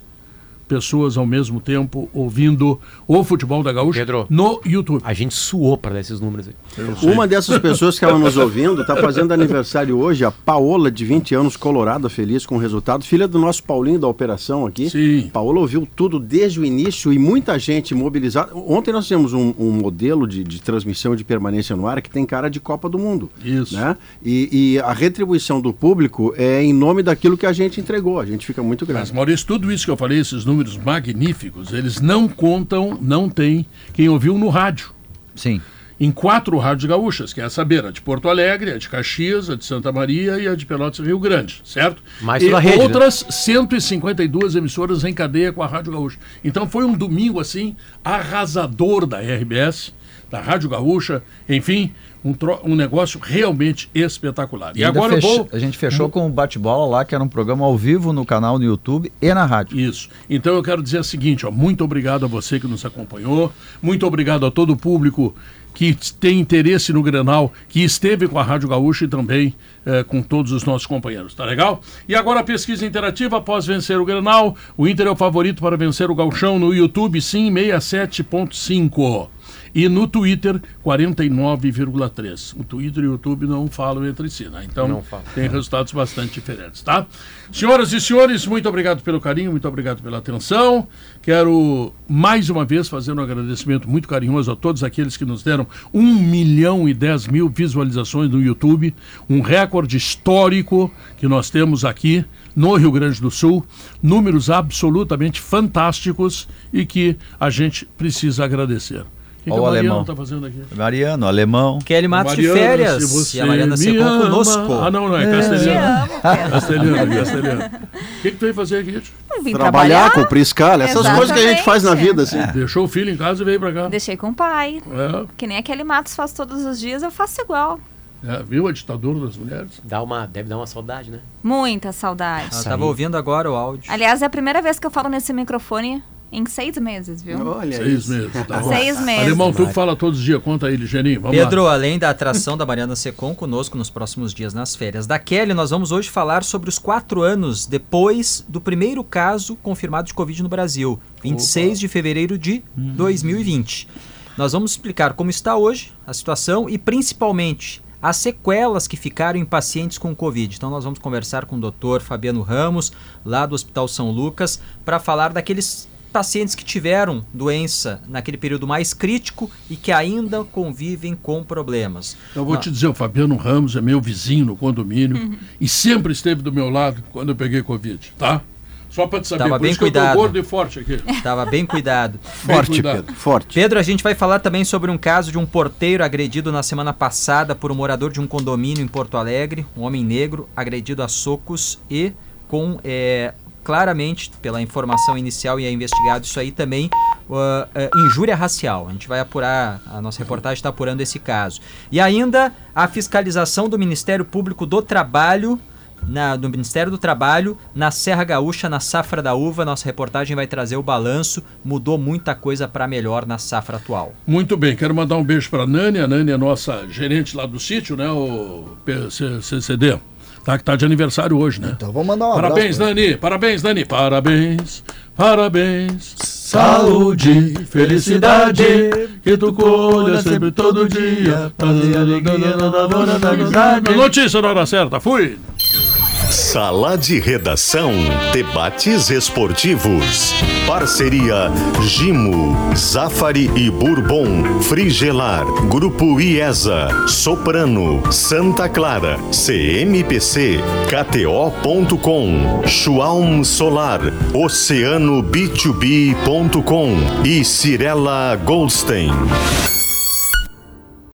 pessoas ao mesmo tempo ouvindo o futebol da Gaúcha Pedro. no YouTube. A gente suou para dar esses números aí. Uma dessas pessoas que estava nos ouvindo está fazendo aniversário hoje, a Paola, de 20 anos, colorada, feliz com o resultado, filha do nosso Paulinho da operação aqui. Sim. Paola ouviu tudo desde o início e muita gente mobilizada. Ontem nós temos um, um modelo de, de transmissão de permanência no ar que tem cara de Copa do Mundo. Isso. Né? E, e a retribuição do público é em nome daquilo que a gente entregou. A gente fica muito Mas, grato. Maurício, tudo isso que eu falei, esses números magníficos, eles não contam, não tem quem ouviu no rádio. Sim. Em quatro rádios gaúchas, que é essa beira, a de Porto Alegre, a de Caxias, a de Santa Maria e a de Pelotas Rio Grande, certo? Mais e a rede, né? outras 152 emissoras em cadeia com a Rádio Gaúcha. Então foi um domingo, assim, arrasador da RBS. Da Rádio Gaúcha, enfim, um, tro- um negócio realmente espetacular. E, ainda agora eu vou. A gente fechou com o bate-bola lá, que era um programa ao vivo no canal no YouTube e na rádio. Isso. Então eu quero dizer o seguinte, ó, muito obrigado a você que nos acompanhou, muito obrigado a todo o público que tem interesse no Grenal, que esteve com a Rádio Gaúcha e também eh, com todos os nossos companheiros, tá legal? E agora a pesquisa interativa após vencer o Grenal, o Inter é o favorito para vencer o Gauchão no YouTube, sim, 67.5. E no Twitter, 49,3. O Twitter e o YouTube não falam entre si, né? Então, tem resultados bastante diferentes, tá? Senhoras e senhores, muito obrigado pelo carinho, muito obrigado pela atenção. Quero mais uma vez fazer um agradecimento muito carinhoso a todos aqueles que nos deram 1 milhão e 10 mil visualizações no YouTube, um recorde histórico que nós temos aqui no Rio Grande do Sul, números absolutamente fantásticos e que a gente precisa agradecer. O que, Ó que o a alemão. está fazendo aqui? Mariano, alemão. Kelly Matos de Mariana, férias. se você E a Mariana Secom conosco. Ah, não, não, é Te castelhano. amo. Castelhano, castelhano. O que, que tu veio fazer aqui? tio? Eu vim Trabalhar, cumprir escala, essas Exatamente. coisas que a gente faz na vida, assim. Deixou o filho em casa e veio pra cá. Deixei com o pai. É, Que nem aquele Matos faz todos os dias, eu faço igual. é, viu a ditadura das mulheres? Dá uma, deve dar uma saudade, né? Muita saudade. Eu tava ouvindo agora o áudio. Aliás, é a primeira vez que eu falo nesse microfone em seis meses, viu? Olha Seis isso. meses. Tá. Seis meses. Alemão, tu fala todos os dias, conta aí, Ligeninho. Vamos Pedro, lá. além da atração da Mariana Secom conosco nos próximos dias nas férias da Kelly, nós vamos hoje falar sobre os quatro anos depois do primeiro caso confirmado de Covid no Brasil, 26 de fevereiro de 2020. Nós vamos explicar como está hoje a situação e principalmente as sequelas que ficaram em pacientes com Covid. Então nós vamos conversar com o Dr. Fabiano Ramos, lá do Hospital São Lucas, para falar daqueles pacientes que tiveram doença naquele período mais crítico e que ainda convivem com problemas. Eu vou Não. te dizer, o Fabiano Ramos é meu vizinho no condomínio e sempre esteve do meu lado quando eu peguei Covid, tá? Só pra te saber, Tava por bem isso que eu cuidado. gordo e forte aqui. Tava bem cuidado. Forte, cuidado. Pedro, forte. Pedro, a gente vai falar também sobre um caso de um porteiro agredido na semana passada por um morador de um condomínio em Porto Alegre, um homem negro agredido a socos e com é, claramente, pela informação inicial e é investigado isso aí também, uh, uh, injúria racial. A gente vai apurar, a nossa reportagem está apurando esse caso. E ainda a fiscalização do Ministério Público do Trabalho na- do Ministério do Trabalho, na Serra Gaúcha, na safra da uva. Nossa reportagem vai trazer o balanço. Mudou muita coisa para melhor na safra atual. Muito bem, quero mandar um beijo pra Nani. A Nani é nossa gerente lá do sítio, né? O PCCD. Tá, que tá de aniversário hoje, né? Então vamos mandar um Parabéns, abraço. Nani. Parabéns, Nani. Parabéns. Parabéns. Saúde, felicidade. Que tu colha sempre todo dia. Notícia na hora certa. Fui. Sala de Redação, debates esportivos. Parceria Gimo, Zafari e Bourbon, Frigelar, Grupo IESA, Soprano, Santa Clara, CMPC, KTO.com, Schwalm Solar, Oceano B2B.com e Cirela Goldstein.